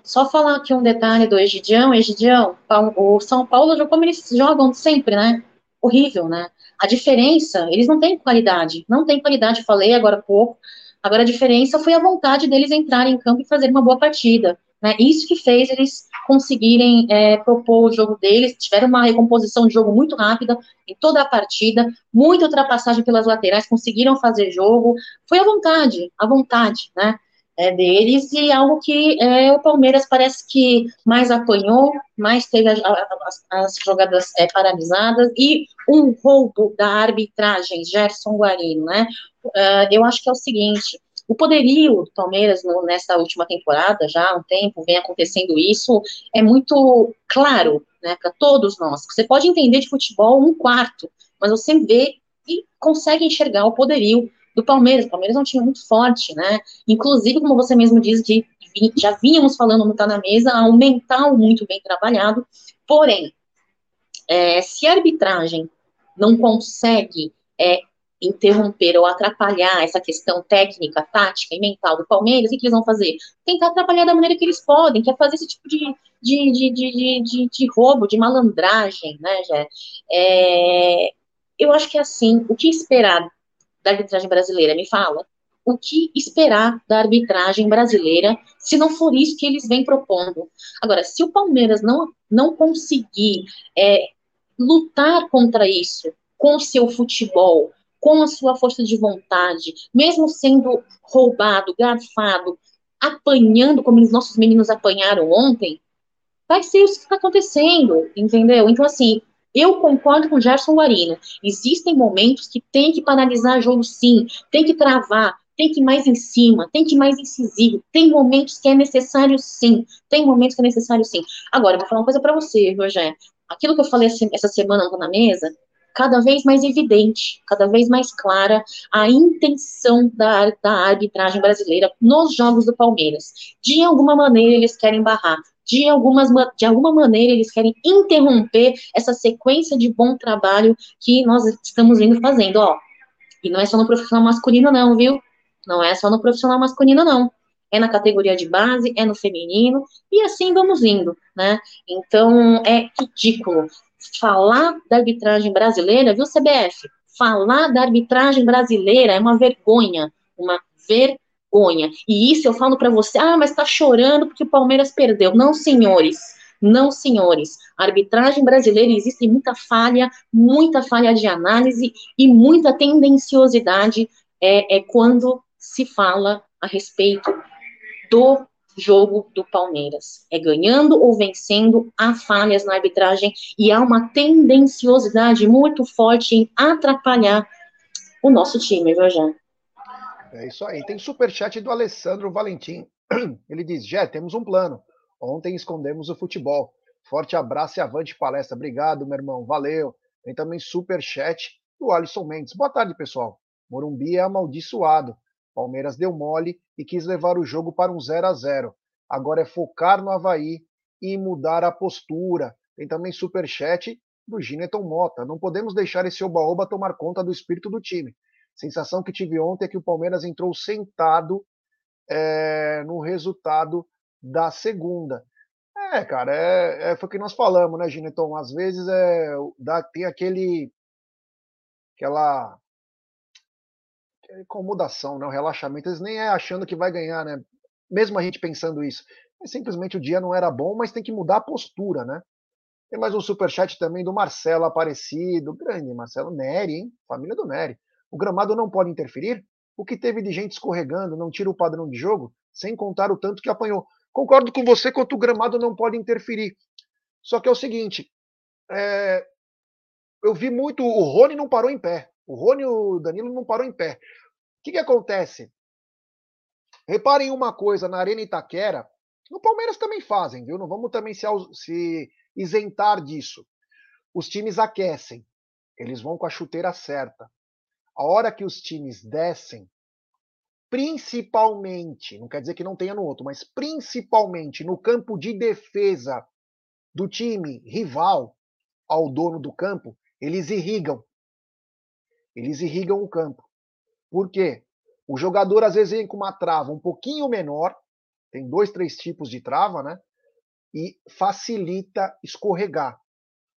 Só falar aqui um detalhe do Egidião. Egidião, o São Paulo jogou como eles jogam sempre, né? Horrível, né? A diferença, eles não têm qualidade. Não tem qualidade, falei agora há pouco. Agora a diferença foi a vontade deles entrarem em campo e fazer uma boa partida. Né? Isso que fez eles conseguirem é, propor o jogo deles, tiveram uma recomposição de jogo muito rápida em toda a partida, muita ultrapassagem pelas laterais, conseguiram fazer jogo, foi à vontade, à vontade, né? É, deles e algo que é, o Palmeiras parece que mais apanhou, mais teve as, as, as jogadas é, paralisadas e um roubo da arbitragem, Gerson Guarino, né? Uh, eu acho que é o seguinte, o poderio do Palmeiras no, nessa última temporada, já há um tempo, vem acontecendo isso, é muito claro né, para todos nós. Você pode entender de futebol um quarto, mas você vê e consegue enxergar o poderio do Palmeiras. O Palmeiras é um time muito forte, né? Inclusive, como você mesmo diz, de, já vínhamos falando no Tá na Mesa, há um mental muito bem trabalhado. Porém, é, se a arbitragem não consegue é, interromper ou atrapalhar essa questão técnica, tática e mental do Palmeiras, o que eles vão fazer? Tentar atrapalhar da maneira que eles podem, que é fazer esse tipo de, de, de, de, de, de roubo, de malandragem, né, Jé? É, eu acho que é assim, o que esperar da arbitragem brasileira? Me fala. o que esperar da arbitragem brasileira se não for isso que eles vêm propondo. Agora, se o Palmeiras não, não conseguir é, lutar contra isso com o seu futebol, com a sua força de vontade, mesmo sendo roubado, garfado, apanhando como os nossos meninos apanharam ontem, vai ser isso que está acontecendo, entendeu? Então, assim, eu concordo com o Gerson Guarino. Existem momentos que tem que paralisar jogo sim, tem que travar, tem que ir mais em cima, tem que ir mais incisivo. Tem momentos que é necessário sim, tem momentos que é necessário sim. Agora, eu vou falar uma coisa para você, Rogério. Aquilo que eu falei essa semana na mesa, cada vez mais evidente, cada vez mais clara a intenção da, da arbitragem brasileira nos jogos do Palmeiras. De alguma maneira eles querem barrar, de, algumas, de alguma maneira eles querem interromper essa sequência de bom trabalho que nós estamos vindo fazendo, ó. E não é só no profissional masculino, não, viu? Não é só no profissional masculino, não. É na categoria de base, é no feminino, e assim vamos indo, né? Então, é ridículo falar da arbitragem brasileira, viu, CBF? Falar da arbitragem brasileira é uma vergonha, uma vergonha. E isso eu falo para você, ah, mas tá chorando porque o Palmeiras perdeu. Não, senhores, não, senhores. A arbitragem brasileira existe muita falha, muita falha de análise e muita tendenciosidade é, é quando se fala a respeito do jogo do Palmeiras. É ganhando ou vencendo, há falhas na arbitragem e há uma tendenciosidade muito forte em atrapalhar o nosso time, viu, Jean? É isso aí. Tem superchat do Alessandro Valentim. *clears throat* Ele diz: Jé, temos um plano. Ontem escondemos o futebol. Forte abraço e avante palestra. Obrigado, meu irmão. Valeu. Tem também superchat do Alisson Mendes. Boa tarde, pessoal. Morumbi é amaldiçoado. Palmeiras deu mole e quis levar o jogo para um 0 a 0 Agora é focar no Havaí e mudar a postura. Tem também superchat do Gineton Mota. Não podemos deixar esse oba-oba tomar conta do espírito do time. Sensação que tive ontem é que o Palmeiras entrou sentado é, no resultado da segunda. É, cara, é, é, foi o que nós falamos, né, Gineton? Às vezes é, dá, tem aquele. aquela incomodação, né? O relaxamento, eles nem é achando que vai ganhar, né? Mesmo a gente pensando isso. É simplesmente o dia não era bom, mas tem que mudar a postura, né? Tem mais um superchat também do Marcelo Aparecido, grande Marcelo Neri, hein? Família do Neri. O gramado não pode interferir? O que teve de gente escorregando não tira o padrão de jogo, sem contar o tanto que apanhou. Concordo com você quanto o gramado não pode interferir. Só que é o seguinte, é... eu vi muito, o Rony não parou em pé. O Rony e o Danilo não parou em pé que, que acontece? Reparem uma coisa, na Arena Itaquera, no Palmeiras também fazem, viu? Não vamos também se, se isentar disso. Os times aquecem, eles vão com a chuteira certa. A hora que os times descem, principalmente, não quer dizer que não tenha no outro, mas principalmente no campo de defesa do time rival ao dono do campo, eles irrigam. Eles irrigam o campo. Por quê? O jogador às vezes vem com uma trava um pouquinho menor, tem dois, três tipos de trava, né? E facilita escorregar.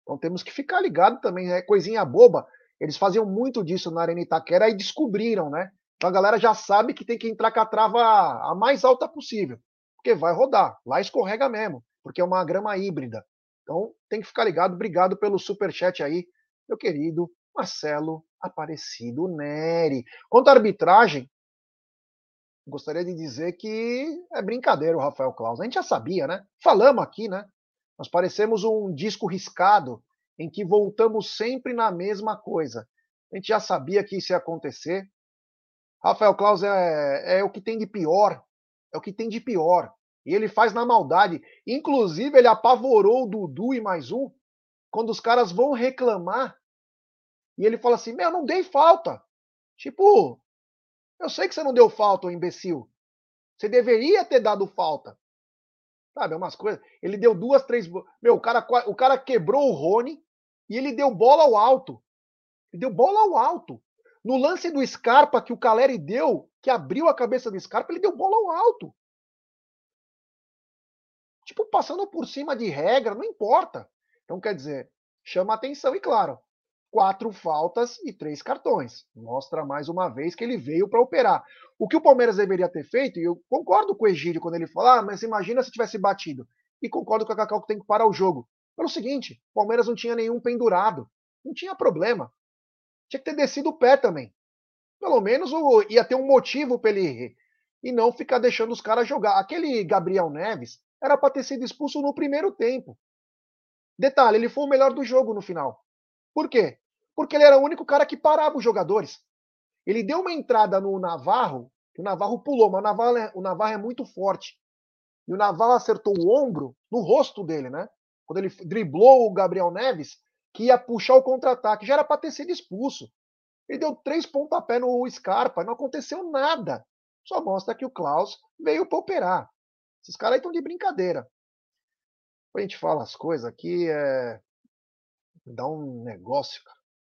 Então temos que ficar ligado também, é coisinha boba. Eles faziam muito disso na Arena Itaquera e descobriram, né? Então a galera já sabe que tem que entrar com a trava a mais alta possível, porque vai rodar, lá escorrega mesmo, porque é uma grama híbrida. Então tem que ficar ligado. Obrigado pelo super chat aí, meu querido Marcelo Aparecido Neri. Quanto à arbitragem, gostaria de dizer que é brincadeira o Rafael Claus. A gente já sabia, né? Falamos aqui, né? Nós parecemos um disco riscado em que voltamos sempre na mesma coisa. A gente já sabia que isso ia acontecer. Rafael Claus é, é o que tem de pior. É o que tem de pior. E ele faz na maldade. Inclusive, ele apavorou o Dudu e mais um. Quando os caras vão reclamar e ele fala assim: Meu, não dei falta. Tipo, eu sei que você não deu falta, imbecil. Você deveria ter dado falta. Sabe, é umas coisas. Ele deu duas, três. Meu, o cara, o cara quebrou o Rony e ele deu bola ao alto. Ele deu bola ao alto. No lance do Scarpa que o Caleri deu, que abriu a cabeça do Scarpa, ele deu bola ao alto. Tipo, passando por cima de regra, não importa. Então, quer dizer, chama atenção. E claro, quatro faltas e três cartões. Mostra mais uma vez que ele veio para operar. O que o Palmeiras deveria ter feito, e eu concordo com o Egídio quando ele fala, ah, mas imagina se tivesse batido. E concordo com a Cacau que tem que parar o jogo. Pelo seguinte, o Palmeiras não tinha nenhum pendurado. Não tinha problema. Tinha que ter descido o pé também. Pelo menos ia ter um motivo para ele e não ficar deixando os caras jogar. Aquele Gabriel Neves era para ter sido expulso no primeiro tempo. Detalhe, ele foi o melhor do jogo no final. Por quê? Porque ele era o único cara que parava os jogadores. Ele deu uma entrada no Navarro, o Navarro pulou, mas o Navarro, é, o Navarro é muito forte. E o Navarro acertou o ombro no rosto dele, né? Quando ele driblou o Gabriel Neves, que ia puxar o contra-ataque. Já era para ter sido expulso. Ele deu três pontapés no Scarpa, não aconteceu nada. Só mostra que o Klaus veio para operar. Esses caras aí estão de brincadeira. Quando a gente fala as coisas aqui, é... dá um negócio, cara,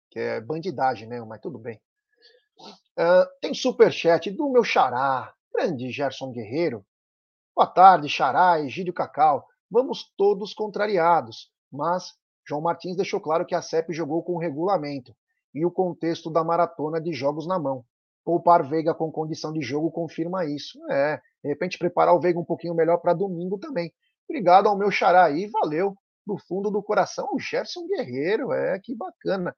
que é bandidagem, né? Mas tudo bem. Uh, tem superchat do meu xará, grande Gerson Guerreiro. Boa tarde, xará, Egídio Cacau. Vamos todos contrariados, mas João Martins deixou claro que a CEP jogou com o regulamento e o contexto da maratona de jogos na mão. Poupar Veiga com condição de jogo confirma isso. É, de repente preparar o Veiga um pouquinho melhor para domingo também. Obrigado ao meu xará aí, valeu. Do fundo do coração, o Gerson Guerreiro, é, que bacana.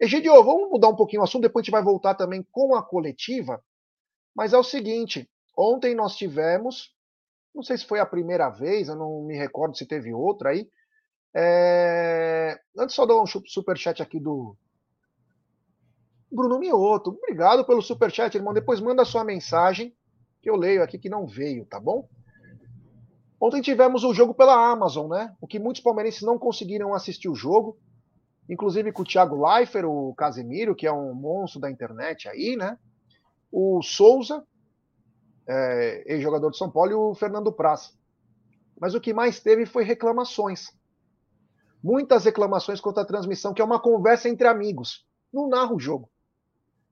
Egidio, vamos mudar um pouquinho o assunto, depois a gente vai voltar também com a coletiva. Mas é o seguinte, ontem nós tivemos, não sei se foi a primeira vez, eu não me recordo se teve outra aí. É... Antes só dar um superchat aqui do Bruno Mioto. Obrigado pelo superchat, irmão. Depois manda sua mensagem, que eu leio aqui que não veio, tá bom? Ontem tivemos o jogo pela Amazon, né? O que muitos palmeirenses não conseguiram assistir o jogo, inclusive com o Thiago Leifert, o Casemiro, que é um monstro da internet aí, né? O Souza, é, ex-jogador de São Paulo, e o Fernando Praça. Mas o que mais teve foi reclamações. Muitas reclamações contra a transmissão, que é uma conversa entre amigos. Não narra o jogo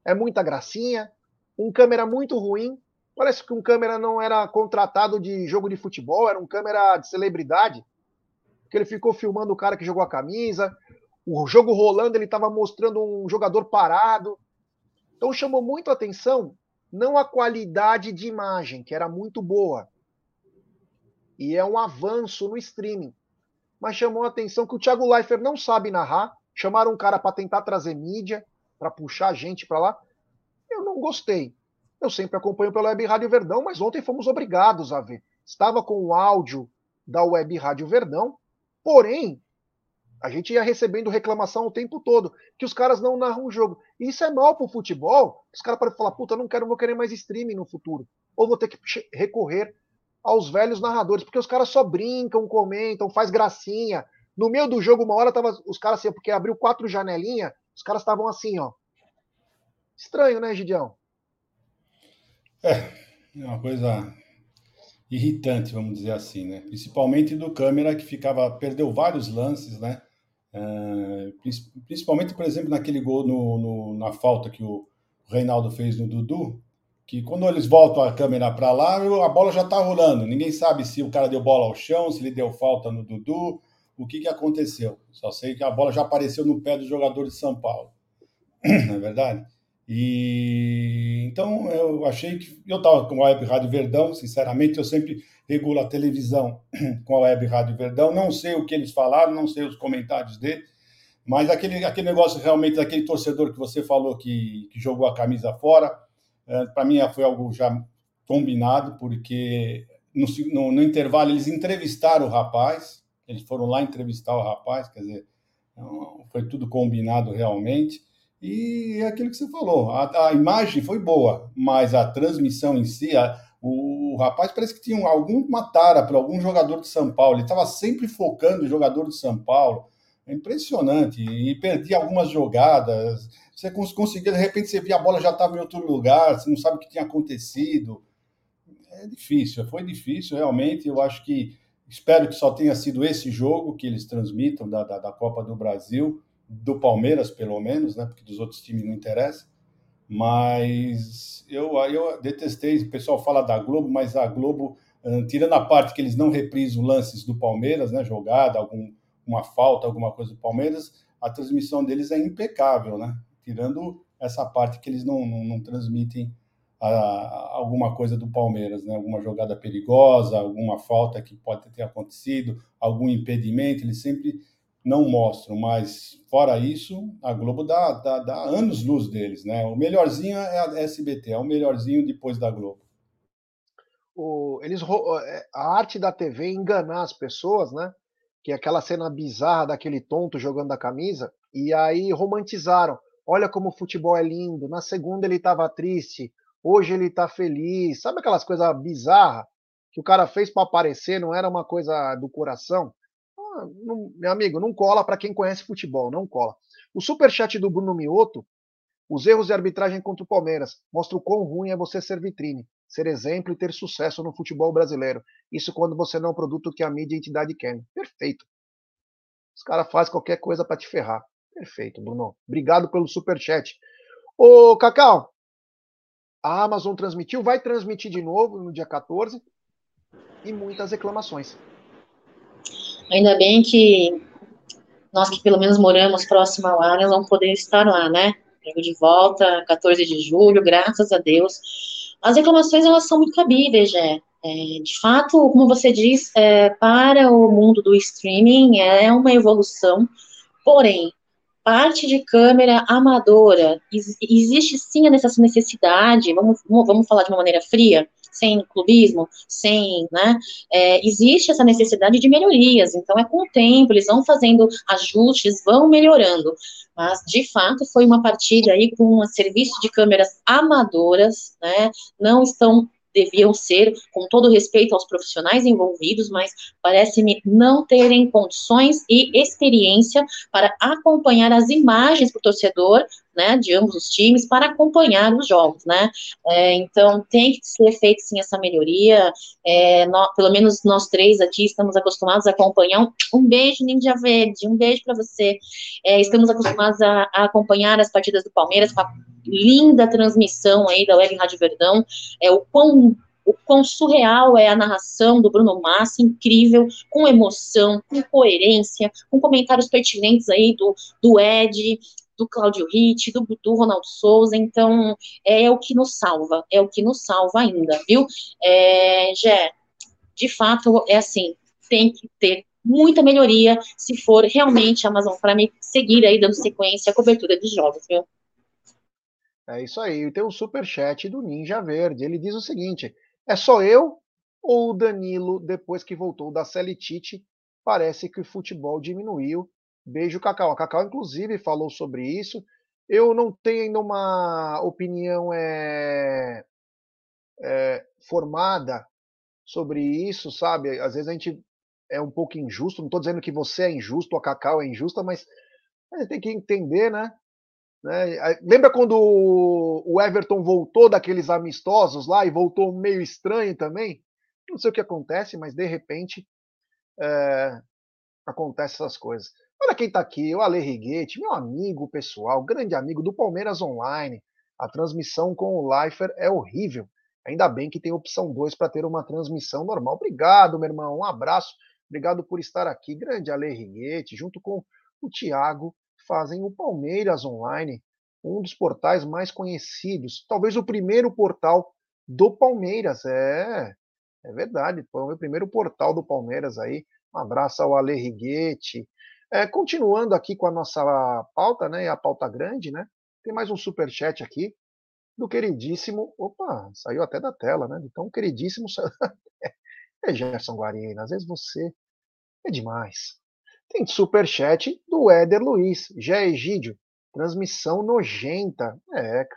é muita gracinha, um câmera muito ruim. Parece que um câmera não era contratado de jogo de futebol, era um câmera de celebridade. Que ele ficou filmando o cara que jogou a camisa. O jogo rolando, ele estava mostrando um jogador parado. Então chamou muito a atenção não a qualidade de imagem, que era muito boa. E é um avanço no streaming. Mas chamou a atenção que o Thiago Leifert não sabe narrar. Chamaram um cara para tentar trazer mídia para puxar a gente para lá. Eu não gostei. Eu sempre acompanho pela Web Rádio Verdão, mas ontem fomos obrigados a ver. Estava com o áudio da Web Rádio Verdão, porém, a gente ia recebendo reclamação o tempo todo, que os caras não narram o jogo. E isso é mal pro futebol. Os caras podem falar, puta, não quero, não vou querer mais streaming no futuro. Ou vou ter que recorrer aos velhos narradores, porque os caras só brincam, comentam, faz gracinha. No meio do jogo, uma hora tava os caras assim, porque abriu quatro janelinhas, os caras estavam assim, ó. Estranho, né, Gideão? É, é uma coisa irritante, vamos dizer assim, né? Principalmente do câmera que ficava perdeu vários lances, né? É, principalmente, por exemplo, naquele gol no, no, na falta que o Reinaldo fez no Dudu, que quando eles voltam a câmera para lá, a bola já está rolando. Ninguém sabe se o cara deu bola ao chão, se ele deu falta no Dudu, o que, que aconteceu. Só sei que a bola já apareceu no pé do jogador de São Paulo. *clears throat* Não é verdade? E então eu achei que eu estava com a Web Rádio Verdão, sinceramente, eu sempre regulo a televisão *clears throat* com a Web Rádio Verdão. Não sei o que eles falaram, não sei os comentários dele, mas aquele, aquele negócio realmente daquele torcedor que você falou que, que jogou a camisa fora, é, para mim foi algo já combinado, porque no, no, no intervalo eles entrevistaram o rapaz, eles foram lá entrevistar o rapaz, quer dizer, foi tudo combinado realmente. E é aquilo que você falou, a, a imagem foi boa, mas a transmissão em si, a, o, o, rapaz parece que tinha alguma tara para algum jogador de São Paulo. Ele estava sempre focando o jogador de São Paulo. É impressionante. E perdia algumas jogadas. Você conseguia, de repente, você via a bola já estava em outro lugar, você não sabe o que tinha acontecido. É difícil, foi difícil, realmente. Eu acho que Espero que só tenha sido esse jogo que eles transmitam da, da, da, Copa do Brasil, do Palmeiras, pelo menos, né? Porque dos outros times não interessa. Mas eu, eu detestei. O pessoal fala da Globo, mas a Globo, tirando a parte que eles não reprisam lances do Palmeiras, né? Jogada, algum, uma falta, alguma coisa do Palmeiras, a transmissão deles é impecável, né? Tirando essa parte que eles não, não, não transmitem a, a alguma coisa do Palmeiras, né? Alguma jogada perigosa, alguma falta que pode ter acontecido, algum impedimento, eles sempre não mostram, mas fora isso, a Globo dá, dá, dá anos luz deles, né? O melhorzinho é a SBT, é o melhorzinho depois da Globo. O, eles, é, a arte da TV é enganar as pessoas, né? Que é aquela cena bizarra daquele tonto jogando a camisa, e aí romantizaram. Olha como o futebol é lindo. Na segunda ele estava triste, hoje ele está feliz. Sabe aquelas coisas bizarras que o cara fez para aparecer, não era uma coisa do coração? Não, meu amigo, não cola para quem conhece futebol, não cola. O superchat do Bruno Mioto, os erros de arbitragem contra o Palmeiras, mostra o quão ruim é você ser vitrine, ser exemplo e ter sucesso no futebol brasileiro. Isso quando você não é um produto que a mídia e a entidade querem. Perfeito. Os caras fazem qualquer coisa para te ferrar. Perfeito, Bruno. Obrigado pelo superchat. Ô, Cacau, a Amazon transmitiu, vai transmitir de novo no dia 14 e muitas reclamações. Ainda bem que nós que pelo menos moramos próximo ao ar, vamos poder estar lá, né? Jogo de volta, 14 de julho, graças a Deus. As reclamações, elas são muito cabíveis, é. é de fato, como você diz, é, para o mundo do streaming é uma evolução, porém, parte de câmera amadora, existe sim essa necessidade, vamos, vamos falar de uma maneira fria, sem clubismo, sem, né, é, existe essa necessidade de melhorias, então é com o tempo, eles vão fazendo ajustes, vão melhorando, mas de fato foi uma partida aí com um serviço de câmeras amadoras, né, não estão deviam ser, com todo respeito aos profissionais envolvidos, mas parece-me não terem condições e experiência para acompanhar as imagens para o torcedor né, de ambos os times para acompanhar os jogos, né? É, então tem que ser feita sim essa melhoria. É, nós, pelo menos nós três aqui estamos acostumados a acompanhar. Um, um beijo, Ninja Verde, um beijo para você. É, estamos acostumados a, a, acompanhar as partidas do Palmeiras linda transmissão aí da Web Rádio Verdão. É o quão o quão surreal é a narração do Bruno Massa, incrível, com emoção, com coerência, com comentários pertinentes aí do, do Ed, do Cláudio Ritt, do, do Ronaldo Souza, então é o que nos salva, é o que nos salva ainda, viu? É, Gé, de fato, é assim, tem que ter muita melhoria se for realmente a Amazon Prime seguir aí dando sequência à cobertura dos jogos, viu? É isso aí. Tem um super chat do Ninja Verde. Ele diz o seguinte: é só eu ou o Danilo, depois que voltou da Celitite, parece que o futebol diminuiu Beijo, Cacau. A Cacau, inclusive, falou sobre isso. Eu não tenho ainda uma opinião é, é, formada sobre isso, sabe? Às vezes a gente é um pouco injusto. Não estou dizendo que você é injusto, a Cacau é injusta, mas a gente tem que entender, né? Né? Lembra quando o Everton voltou daqueles amistosos lá e voltou meio estranho também? Não sei o que acontece, mas de repente é, acontece essas coisas. Olha quem está aqui, o Ale Riguete, meu amigo pessoal, grande amigo do Palmeiras Online. A transmissão com o Leifer é horrível. Ainda bem que tem opção 2 para ter uma transmissão normal. Obrigado, meu irmão. Um abraço. Obrigado por estar aqui. Grande Ale Riguete, junto com o Thiago, fazem o Palmeiras Online, um dos portais mais conhecidos. Talvez o primeiro portal do Palmeiras. É, é verdade. Foi o meu primeiro portal do Palmeiras aí. Um abraço ao Ale Riguete, é, continuando aqui com a nossa pauta, né, a pauta grande, né, tem mais um super chat aqui do queridíssimo, opa, saiu até da tela, né, então queridíssimo *laughs* é Gerson Guarina, às vezes você é demais. Tem super chat do Éder Luiz, Jé Egídio, transmissão nojenta, é,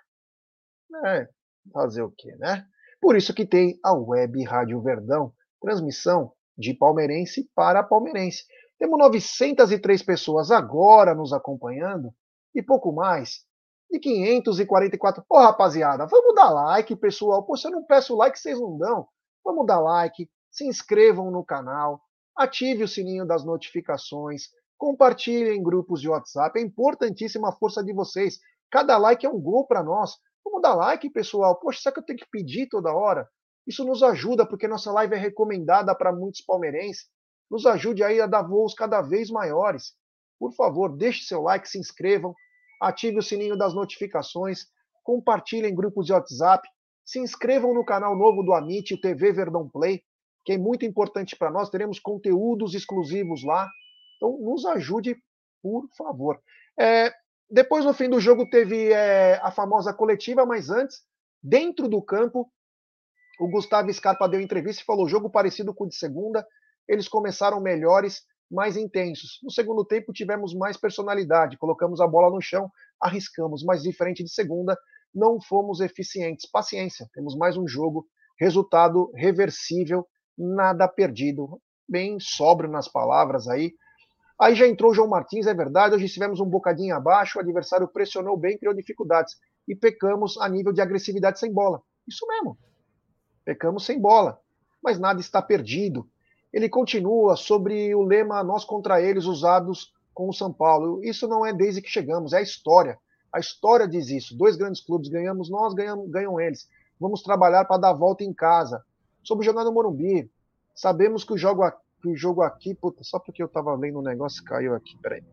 é, fazer o quê, né? Por isso que tem a Web Rádio Verdão, transmissão de palmeirense para palmeirense. Temos 903 pessoas agora nos acompanhando e pouco mais de 544. Pô, rapaziada, vamos dar like, pessoal. Pô, se eu não peço like, vocês não dão. Vamos dar like, se inscrevam no canal, ative o sininho das notificações, compartilhem em grupos de WhatsApp. É importantíssima a força de vocês. Cada like é um gol para nós. Vamos dar like, pessoal. Poxa, será que eu tenho que pedir toda hora? Isso nos ajuda, porque nossa live é recomendada para muitos palmeirenses nos ajude aí a dar voos cada vez maiores. por favor, deixe seu like, se inscrevam, ative o sininho das notificações, compartilhem em grupos de WhatsApp, se inscrevam no canal novo do Amit, TV Verdão Play, que é muito importante para nós. Teremos conteúdos exclusivos lá. Então, nos ajude, por favor. É, depois, no fim do jogo, teve é, a famosa coletiva, mas antes, dentro do campo, o Gustavo Scarpa deu entrevista e falou: jogo parecido com o de segunda. Eles começaram melhores, mais intensos. No segundo tempo, tivemos mais personalidade, colocamos a bola no chão, arriscamos, mas diferente de segunda, não fomos eficientes. Paciência, temos mais um jogo, resultado reversível, nada perdido. Bem sóbrio nas palavras aí. Aí já entrou o João Martins, é verdade. Hoje estivemos um bocadinho abaixo, o adversário pressionou bem, criou dificuldades. E pecamos a nível de agressividade sem bola. Isso mesmo. Pecamos sem bola. Mas nada está perdido. Ele continua sobre o lema nós contra eles usados com o São Paulo. Isso não é desde que chegamos, é a história. A história diz isso. Dois grandes clubes ganhamos nós, ganham, ganham eles. Vamos trabalhar para dar a volta em casa. Sobre jogar no Morumbi. Sabemos que o jogo aqui, o jogo aqui puta, só porque eu estava lendo um negócio caiu aqui, peraí.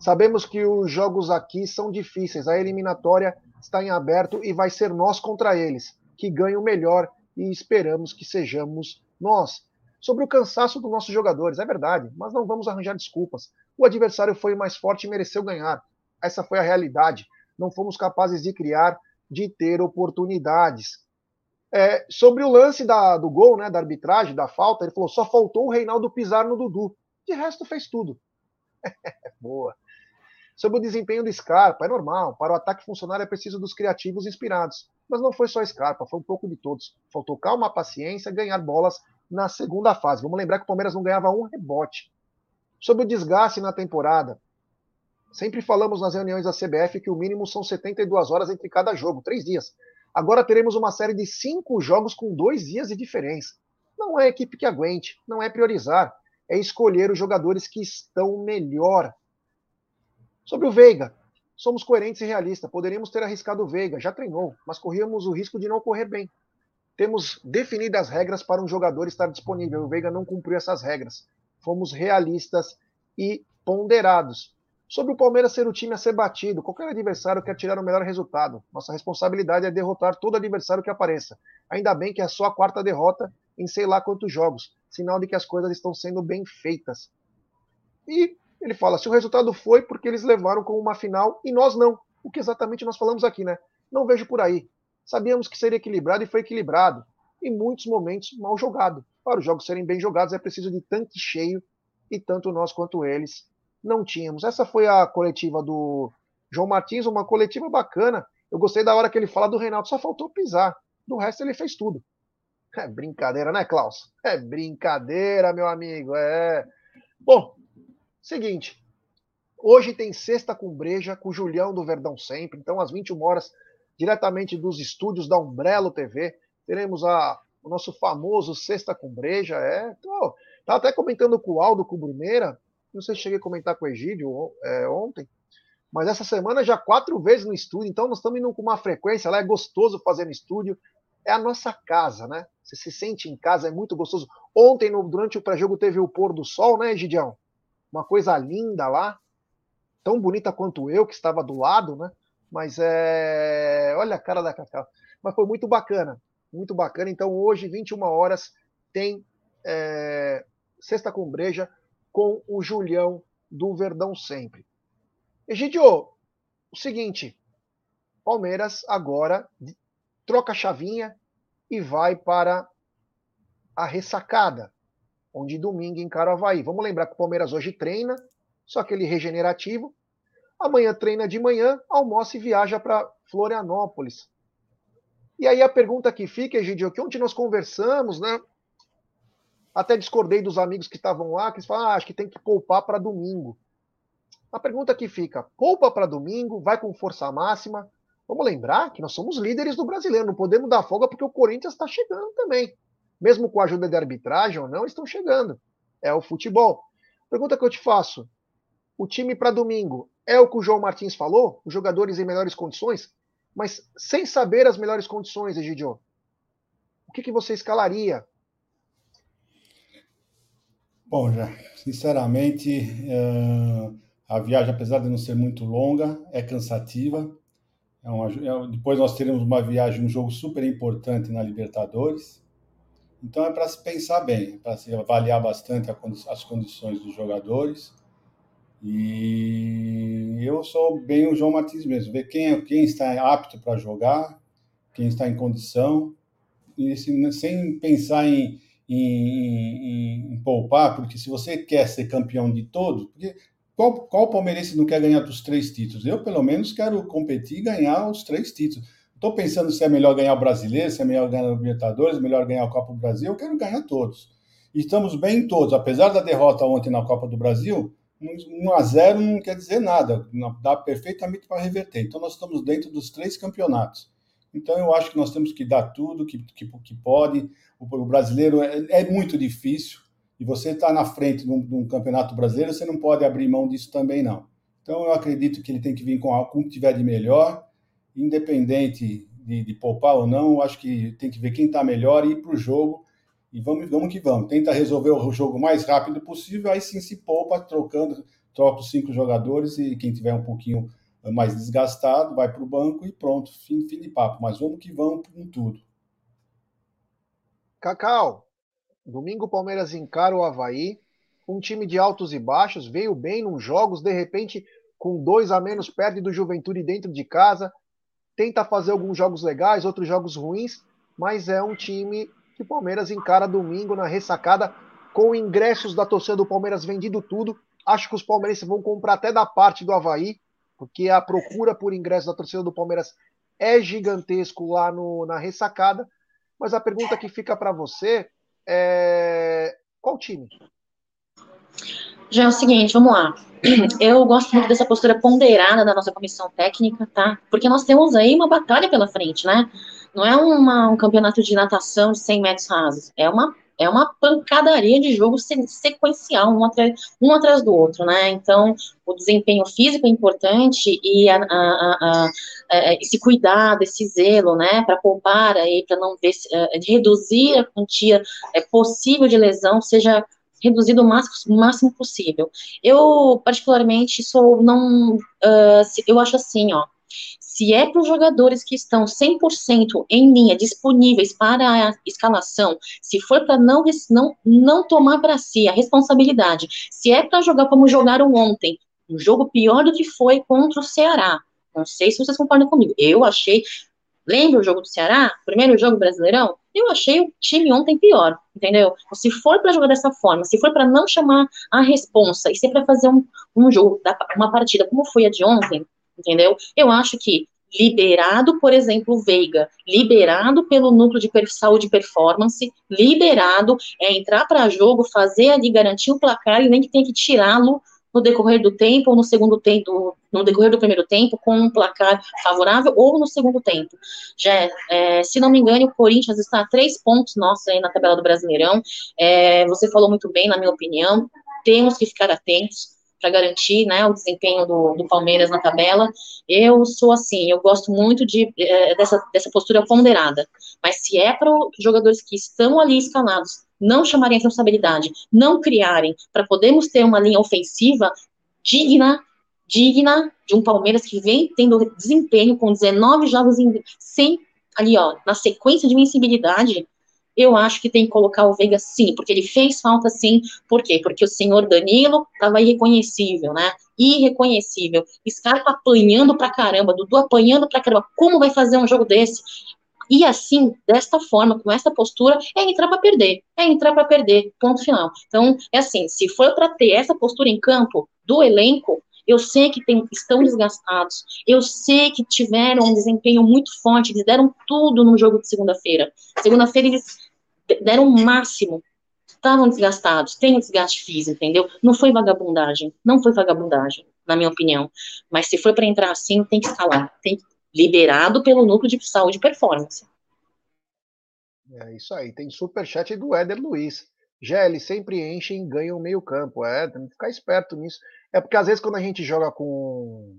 Sabemos que os jogos aqui são difíceis. A eliminatória está em aberto e vai ser nós contra eles, que ganham melhor e esperamos que sejamos nós. Sobre o cansaço dos nossos jogadores, é verdade, mas não vamos arranjar desculpas. O adversário foi mais forte e mereceu ganhar. Essa foi a realidade. Não fomos capazes de criar, de ter oportunidades. É, sobre o lance da, do gol, né, da arbitragem, da falta, ele falou: só faltou o Reinaldo pisar no Dudu. De resto, fez tudo. *laughs* Boa. Sobre o desempenho do Scarpa, é normal. Para o ataque funcionar é preciso dos criativos inspirados. Mas não foi só Scarpa, foi um pouco de todos. Faltou calma, paciência, ganhar bolas na segunda fase. Vamos lembrar que o Palmeiras não ganhava um rebote. Sobre o desgaste na temporada, Sempre falamos nas reuniões da CBF que o mínimo são 72 horas entre cada jogo, três dias. Agora teremos uma série de cinco jogos com dois dias de diferença. Não é equipe que aguente, não é priorizar, é escolher os jogadores que estão melhor. Sobre o Veiga, somos coerentes e realistas. Poderíamos ter arriscado o Veiga, já treinou, mas corríamos o risco de não correr bem. Temos definidas regras para um jogador estar disponível. O Veiga não cumpriu essas regras. Fomos realistas e ponderados. Sobre o Palmeiras ser o time a ser batido, qualquer adversário quer tirar o melhor resultado. Nossa responsabilidade é derrotar todo adversário que apareça. Ainda bem que é só a quarta derrota em sei lá quantos jogos, sinal de que as coisas estão sendo bem feitas. E ele fala: se o resultado foi porque eles levaram como uma final e nós não. O que exatamente nós falamos aqui, né? Não vejo por aí. Sabíamos que seria equilibrado e foi equilibrado. Em muitos momentos, mal jogado. Para os jogos serem bem jogados, é preciso de tanque cheio e tanto nós quanto eles não tínhamos. Essa foi a coletiva do João Martins, uma coletiva bacana. Eu gostei da hora que ele fala do Reinaldo, só faltou pisar. Do resto ele fez tudo. É brincadeira, né, Klaus? É brincadeira, meu amigo. É. Bom, seguinte. Hoje tem sexta com breja com o Julião do Verdão Sempre. Então, às 21 horas, diretamente dos estúdios da Umbrello TV, teremos a, o nosso famoso Sexta com Breja. É, tô, tá até comentando com o Aldo com o Bruneira não sei se cheguei a comentar com o Egídio é, ontem, mas essa semana já quatro vezes no estúdio, então nós estamos indo com uma frequência lá, é gostoso fazer no estúdio, é a nossa casa, né? Você se sente em casa, é muito gostoso. Ontem, no, durante o pré-jogo, teve o pôr do sol, né, Egidião? Uma coisa linda lá, tão bonita quanto eu, que estava do lado, né? Mas é. Olha a cara da Cacau. Mas foi muito bacana, muito bacana. Então, hoje, 21 horas, tem é... Sexta com Breja com o Julião do Verdão sempre. Egidio, o seguinte, Palmeiras agora troca a chavinha e vai para a ressacada, onde domingo encara o. Vamos lembrar que o Palmeiras hoje treina, só aquele regenerativo. Amanhã treina de manhã, almoça e viaja para Florianópolis. E aí a pergunta que fica, Egidio, que ontem nós conversamos, né? Até discordei dos amigos que estavam lá, que falam, ah, acho que tem que poupar para domingo. A pergunta que fica: poupa para domingo, vai com força máxima. Vamos lembrar que nós somos líderes do brasileiro, não podemos dar folga porque o Corinthians está chegando também. Mesmo com a ajuda de arbitragem ou não, estão chegando. É o futebol. Pergunta que eu te faço: o time para domingo é o que o João Martins falou? Os jogadores em melhores condições? Mas sem saber as melhores condições, Egidio, o que, que você escalaria? Bom, já, sinceramente, uh, A viagem, apesar de não ser muito longa, é cansativa. É uma, é, depois nós teremos uma viagem, um jogo super importante na Libertadores. Então é para se pensar bem, é para se avaliar bastante as condições dos jogadores. E eu sou bem o João Martins mesmo, ver quem, quem está apto para jogar, quem está em condição, e sem pensar em, em, em, em, poupar, porque se você quer ser campeão de todos, porque qual, qual palmeirense não quer ganhar dos três títulos? Eu, pelo menos, quero competir e ganhar os três títulos. Estou pensando se é melhor ganhar o Brasileiro, se é melhor ganhar o Libertadores, é melhor ganhar a Copa do Brasil. Eu quero ganhar todos. E estamos bem em todos. Apesar da derrota ontem na Copa do Brasil, 1 a 0 não quer dizer nada. Dá perfeitamente para reverter. Então, nós estamos dentro dos três campeonatos. Então, eu acho que nós temos que dar tudo que, que, que pode. O, brasileiro é, é muito difícil e você está na frente de um, de um, campeonato brasileiro, você não pode abrir mão disso também, não. Então, eu acredito que ele tem que vir com algo que tiver de melhor, independente de, de poupar ou não, eu acho que tem que ver quem está melhor e ir para o jogo, e vamos, vamos que vamos. Tenta resolver o jogo mais rápido possível, aí sim se poupa, trocando, troca os cinco jogadores, e quem tiver um pouquinho mais desgastado, vai para o banco e pronto, fim, fim de papo. Mas vamos que vamos com tudo. Cacau, Domingo o Palmeiras encara o Havaí, um time de altos e baixos, veio bem nos jogos, de repente, com dois a menos, perde do Juventude dentro de casa, tenta fazer alguns jogos legais, outros jogos ruins, mas é um time que o Palmeiras encara domingo na ressacada, com ingressos da torcida do Palmeiras vendido tudo. Acho que os palmeirenses vão comprar até da parte do Havaí, porque a procura por ingressos da torcida do Palmeiras é gigantesco lá no, na ressacada. Mas a pergunta que fica para você é... Qual time? Já é o seguinte, vamos lá. Eu gosto muito dessa postura ponderada da nossa comissão técnica, tá? Porque nós temos aí uma batalha pela frente, né? Não é uma, um campeonato de natação de 100 metros rasos. É uma é uma pancadaria de jogo sequencial, um atrás, um atrás do outro, né? Então, o desempenho físico é importante e a, a, a, a esse cuidado, esse zelo, né, para poupar aí, para não ver, uh, reduzir a quantia é, possível de lesão, seja reduzido o máximo, máximo possível. Eu, particularmente, sou não, uh, eu acho assim, ó, se é para os jogadores que estão 100% em linha, disponíveis para a escalação, se for para não, não, não tomar para si a responsabilidade, se é para jogar como jogaram ontem, um jogo pior do que foi contra o Ceará. Não sei se vocês concordam comigo. Eu achei. Lembra o jogo do Ceará? Primeiro jogo brasileirão? Eu achei o time ontem pior, entendeu? Se for para jogar dessa forma, se for para não chamar a responsa, e se é para fazer um, um jogo, uma partida como foi a de ontem, entendeu? Eu acho que liberado, por exemplo, o Veiga, liberado pelo núcleo de saúde e performance, liberado, é entrar para jogo, fazer ali, garantir o placar e nem que tenha que tirá-lo no decorrer do tempo ou no segundo tempo, no decorrer do primeiro tempo, com um placar favorável ou no segundo tempo. Já, é, se não me engano, o Corinthians está a três pontos nossos aí na tabela do Brasileirão. É, você falou muito bem, na minha opinião. Temos que ficar atentos para garantir né, o desempenho do, do, Palmeiras na tabela. Eu sou assim, eu gosto muito de, é, dessa, dessa postura ponderada. Mas se é para os jogadores que estão ali escalados não chamarem a responsabilidade, não criarem, para podermos ter uma linha ofensiva digna, digna de um Palmeiras que vem tendo desempenho com 19 jogos em, sem ali, ó, na sequência de invencibilidade, eu acho que tem que colocar o Veiga sim, porque ele fez falta sim. Por quê? Porque o senhor Danilo estava irreconhecível, né? Irreconhecível. Scarpa apanhando pra caramba, Dudu apanhando pra caramba. Como vai fazer um jogo desse? E assim, desta forma, com essa postura, é entrar para perder. É entrar para perder. Ponto final. Então, é assim, se for para ter essa postura em campo do elenco, eu sei que tem, estão desgastados, eu sei que tiveram um desempenho muito forte, eles deram tudo no jogo de segunda-feira. Segunda-feira eles deram o máximo, estavam desgastados, tem um desgaste físico, entendeu? Não foi vagabundagem, não foi vagabundagem, na minha opinião. Mas se for para entrar assim, tem que escalar, tem liberado pelo núcleo de saúde e performance. É isso aí, tem superchat do Éder Luiz. GL sempre enchem e ganham meio campo. É, tem que ficar esperto nisso. É porque às vezes quando a gente joga com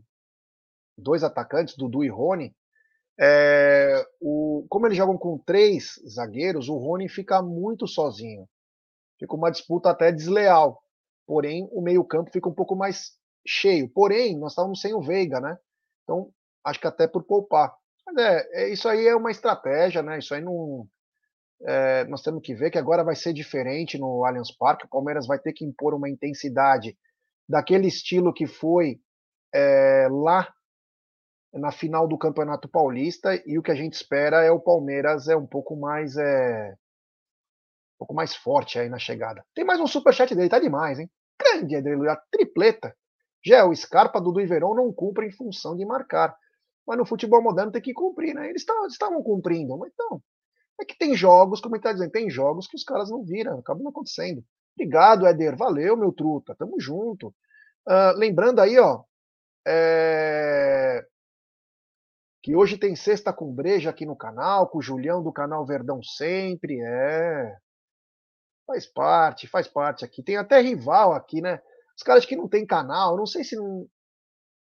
dois atacantes, Dudu e Rony, é, o, como eles jogam com três zagueiros, o Rony fica muito sozinho. Fica uma disputa até desleal. Porém, o meio-campo fica um pouco mais cheio. Porém, nós estávamos sem o Veiga, né? Então, acho que até por poupar. Mas é, é isso aí é uma estratégia, né? Isso aí não. É, nós temos que ver que agora vai ser diferente no Allianz Parque. O Palmeiras vai ter que impor uma intensidade daquele estilo que foi é, lá na final do Campeonato Paulista e o que a gente espera é o Palmeiras é um pouco mais é um pouco mais forte aí na chegada. Tem mais um superchat dele, tá demais, hein? Grande Adriano, a tripleta. Já o Scarpa, Dudu e Verão não cumprem função de marcar. Mas no futebol moderno tem que cumprir, né? Eles estavam cumprindo, mas então. É que tem jogos, como ele está dizendo, tem jogos que os caras não viram, acabam não acontecendo. Obrigado, Éder. Valeu, meu truta. Tamo junto. Uh, lembrando aí, ó, é... que hoje tem Sexta com Breja aqui no canal, com o Julião do canal Verdão Sempre. É. Faz parte, faz parte aqui. Tem até rival aqui, né? Os caras que não tem canal, não sei se. Não...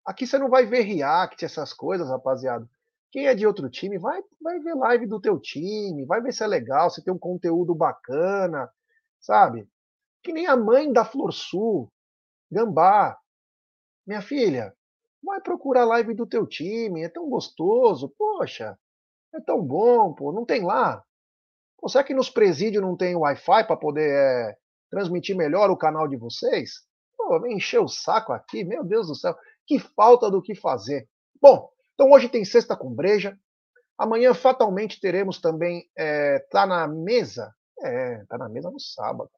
Aqui você não vai ver react, essas coisas, rapaziada. Quem é de outro time, vai, vai ver live do teu time, vai ver se é legal, se tem um conteúdo bacana, sabe? Que nem a mãe da Flor Sul, Gambá. Minha filha, vai procurar a live do teu time, é tão gostoso, poxa, é tão bom, pô, não tem lá? Pô, será que nos presídios não tem Wi-Fi para poder é, transmitir melhor o canal de vocês? Pô, me encheu o saco aqui, meu Deus do céu, que falta do que fazer. Bom, então hoje tem sexta com breja. Amanhã fatalmente teremos também é, tá na mesa. É, tá na mesa no sábado.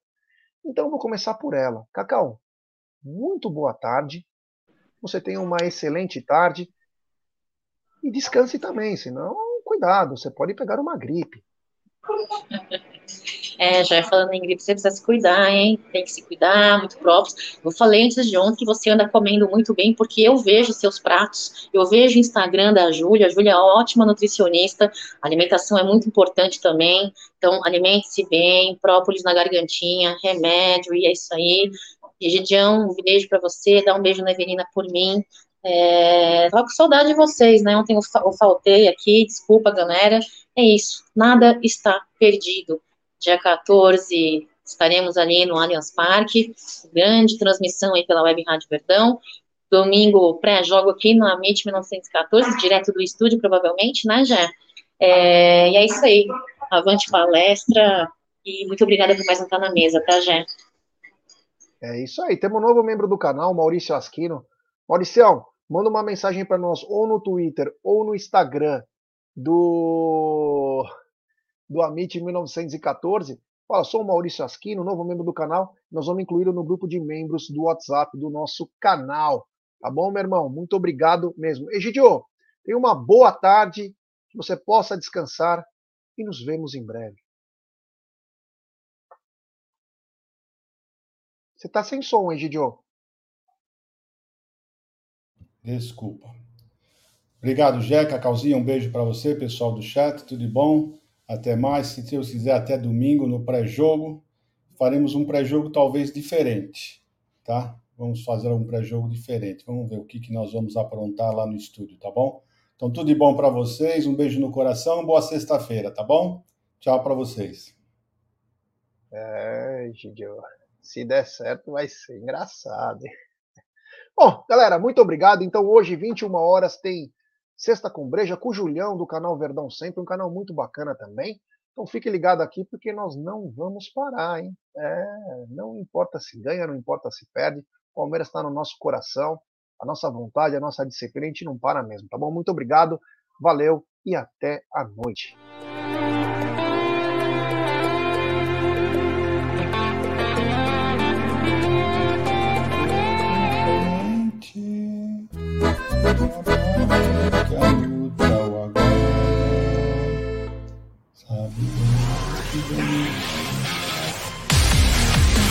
Então vou começar por ela. Cacau, muito boa tarde. Você tenha uma excelente tarde. E descanse também, senão, cuidado, você pode pegar uma gripe. É, já falando em gripe, você precisa se cuidar, hein? Tem que se cuidar, muito próprio. Eu falei antes de ontem que você anda comendo muito bem, porque eu vejo seus pratos, eu vejo o Instagram da Júlia, a Júlia é ótima nutricionista, a alimentação é muito importante também, então alimente-se bem, própolis na gargantinha, remédio, e é isso aí. Gidião, um beijo para você, dá um beijo na Evelina por mim. É, tava com saudade de vocês, né? Ontem eu, faltei aqui, desculpa, galera. É isso, nada está perdido. Dia 14 estaremos ali no Allianz Parque, grande transmissão aí pela Web Rádio Verdão. Domingo, pré-jogo aqui no Amit 1914, direto do estúdio, provavelmente, né, Jé? É, e é isso aí. Avante palestra e muito obrigada por mais um estar na mesa, tá, Jé? É isso aí. Temos um novo membro do canal, Maurício Asquino. Mauricião, manda uma mensagem para nós ou no Twitter ou no Instagram do do Amit 1914. Fala, sou o Maurício Asquino, novo membro do canal. Nós vamos incluí-lo no grupo de membros do WhatsApp do nosso canal. Tá bom, meu irmão? Muito obrigado mesmo. Egidio, tenha uma boa tarde, que você possa descansar e nos vemos em breve. Você está sem som, Egidio. Desculpa. Obrigado, Jeca, Calzinha. Um beijo para você, pessoal do chat. Tudo de bom? Até mais. Se Deus quiser, até domingo no pré-jogo. Faremos um pré-jogo talvez diferente, tá? Vamos fazer um pré-jogo diferente. Vamos ver o que, que nós vamos aprontar lá no estúdio, tá bom? Então, tudo de bom para vocês. Um beijo no coração. Boa sexta-feira, tá bom? Tchau para vocês. É, Gidio. Se der certo, vai ser engraçado. Bom, galera, muito obrigado. Então, hoje, 21 horas, tem Sexta com Breja com o Julião do canal Verdão Sempre, um canal muito bacana também. Então fique ligado aqui porque nós não vamos parar, hein? É, não importa se ganha, não importa se perde, o Palmeiras está no nosso coração, a nossa vontade, a nossa disciplina, a gente não para mesmo, tá bom? Muito obrigado, valeu e até a noite. Agora, sabe?